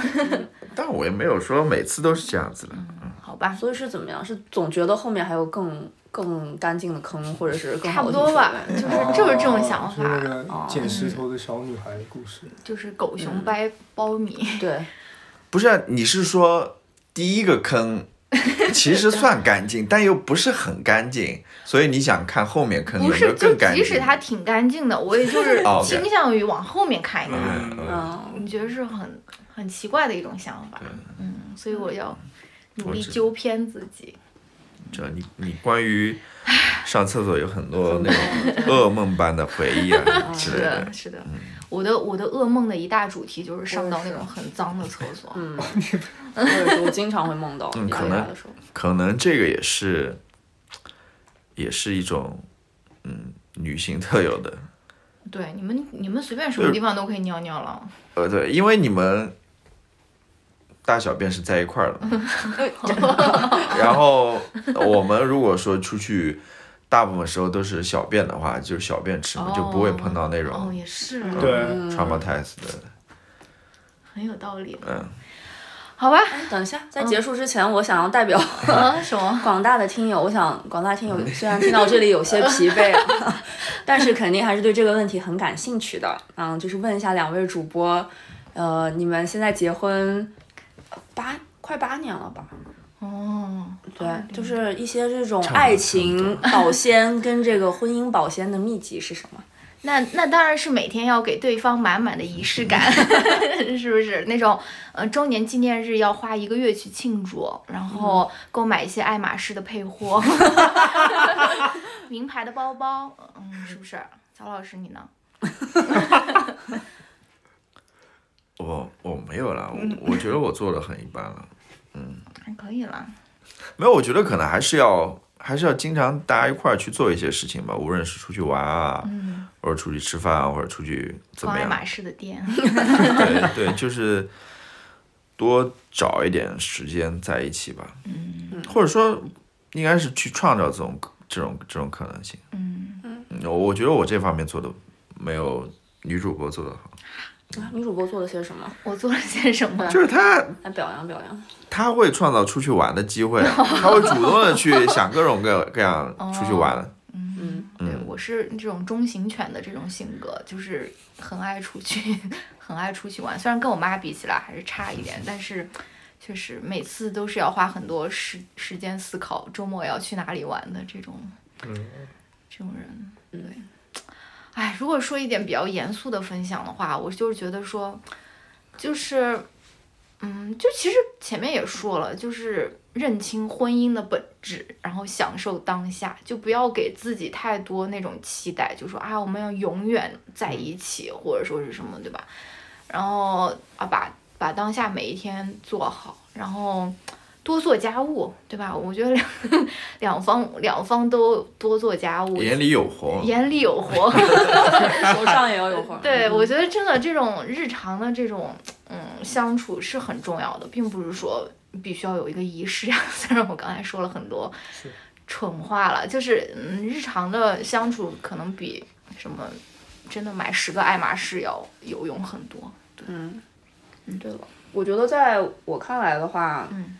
但我也没有说每次都是这样子的。嗯好吧，所以是怎么样？是总觉得后面还有更更干净的坑，或者是更差好的不多吧，就是就是这种想法，个捡石头的小女孩的故事。就是狗熊掰苞米。对，不是啊，你是说第一个坑 其实算干净，但又不是很干净，所以你想看后面坑有没不是，就有更干净？即使它挺干净的，我也就 是倾向于往后面看一看。嗯嗯嗯，你觉得是很很奇怪的一种想法，嗯，所以我要努力纠偏自己。这你你关于上厕所有很多那种噩梦般的回忆啊之类是的，是的，我的我的噩梦的一大主题就是上到那种很脏的厕所。嗯，我也是，我经常会梦到嗯可能。可能这个也是，也是一种嗯女性特有的。对，你们你们随便什么地方都可以尿尿了。呃，对，因为你们大小便是在一块儿的，然后我们如果说出去，大部分时候都是小便的话，就是小便池嘛，就不会碰到那哦，种也是，对，traumatized 的。很有道理。嗯，好吧，等一下，在结束之前，我想要代表啊，什么？广大的听友，我想广大听友虽然听到这里有些疲惫啊，但是肯定还是对这个问题很感兴趣的。嗯，就是问一下两位主播，呃，你们现在结婚八快八年了吧？哦，对，就是一些这种爱情 保鲜跟这个婚姻保鲜的秘籍是什么？那那当然是每天要给对方满满的仪式感，是不是？那种呃周年纪念日要花一个月去庆祝，然后购买一些爱马仕的配货，名牌的包包，嗯，是不是？曹老师你呢？没有了，我我觉得我做的很一般了。嗯还可以啦。没有，我觉得可能还是要还是要经常大家一块儿去做一些事情吧，无论是出去玩啊，或者出去吃饭啊，或者出去怎么样。逛爱马仕的店，对对，就是多找一点时间在一起吧。嗯，或者说应该是去创造这种这种这种可能性。嗯，嗯，我我觉得我这方面做的没有女主播做的好，啊女主播做了些什么？我做了些什么？就是她来表扬表扬。她会创造出去玩的机会，她会主动的去想各种各各样 出去玩。嗯，对，我是这种中型犬的这种性格，就是很爱出去，很爱出去玩。虽然跟我妈比起来还是差一点，但是确实每次都是要花很多时时间思考周末要去哪里玩的这种嗯，这种人。对，哎，如果说一点比较严肃的分享的话，我就是觉得说，就是，嗯，就其实前面也说了，就是认清婚姻的本质，然后享受当下，就不要给自己太多那种期待，就说啊，我们要永远在一起，或者说是什么，对吧？然后啊，把把当下每一天做好，然后多做家务，对吧？我觉得两两方两方都多做家务，眼里有活。眼里有活。手上也要有活。对，我觉得真的这种日常的这种嗯相处是很重要的，并不是说必须要有一个仪式呀。虽然我刚才说了很多蠢话了，就是嗯日常的相处可能比什么真的买十个爱马仕要有用很多。对，嗯，嗯，对了，我觉得在我看来的话，嗯，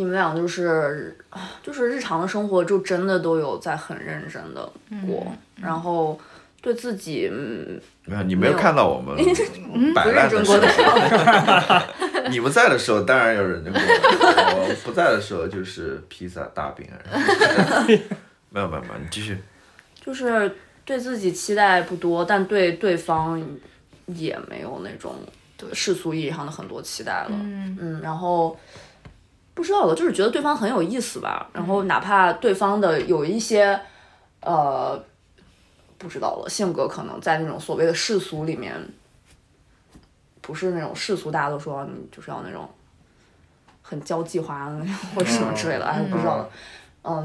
你们俩就是啊就是日常的生活就真的都有在很认真的过，然后对自己嗯没有，你没有看到我们 摆不认烂的时真过的时候，候。你们在的时候当然要认真过，我不在的时候就是披萨大饼。没有没有没有，你继续。就是对自己期待不多，但对对方也没有那种世俗意义上的很多期待了。嗯嗯，然后不知道了，就是觉得对方很有意思吧。然后哪怕对方的有一些呃，不知道了，性格可能在那种所谓的世俗里面，不是那种世俗，大家都说你就是要那种很交际花的那种或者什么之类的，哎，不知道了。嗯，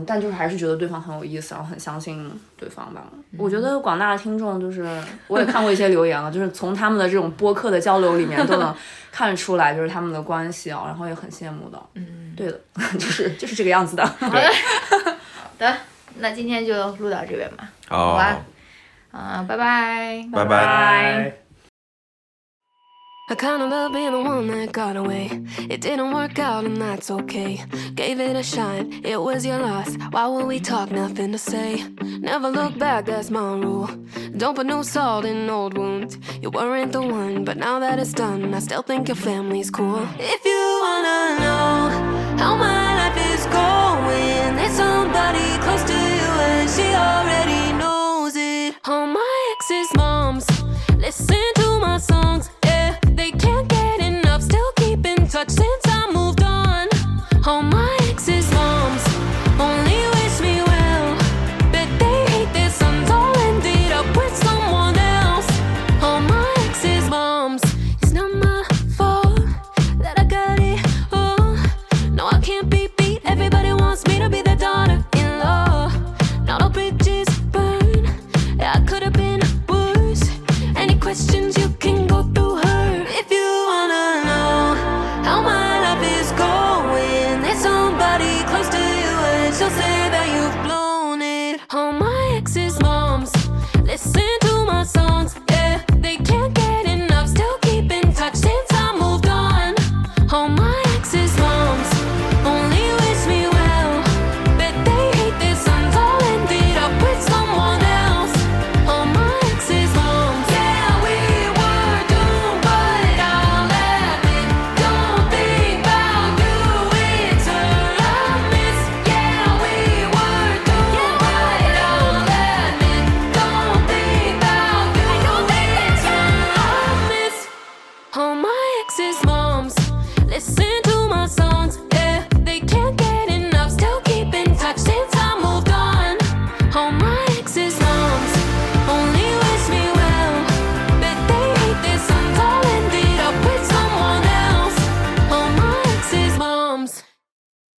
但就是还是觉得对方很有意思，然后很相信对方吧。我觉得广大的听众就是，我也看过一些留言了，就是从他们的这种播客的交流里面都能 看出来，就是他们的关系啊，然后也很羡慕的。嗯，对的，就是就是这个样子的。好的，好的，那今天就录到这边吧。好吧啊，拜拜。拜拜。I kind of love being the one that got away. It didn't work out, and that's okay. Gave it a shot, it was your loss. Why will we talk? Nothing to say. Never look back, that's my rule. Don't put new salt in old wounds. You weren't the one, but now that it's done, I still think your family's cool. If you wanna know how my life is going, there's somebody close to you, and she already knows it. All my ex's moms, listen.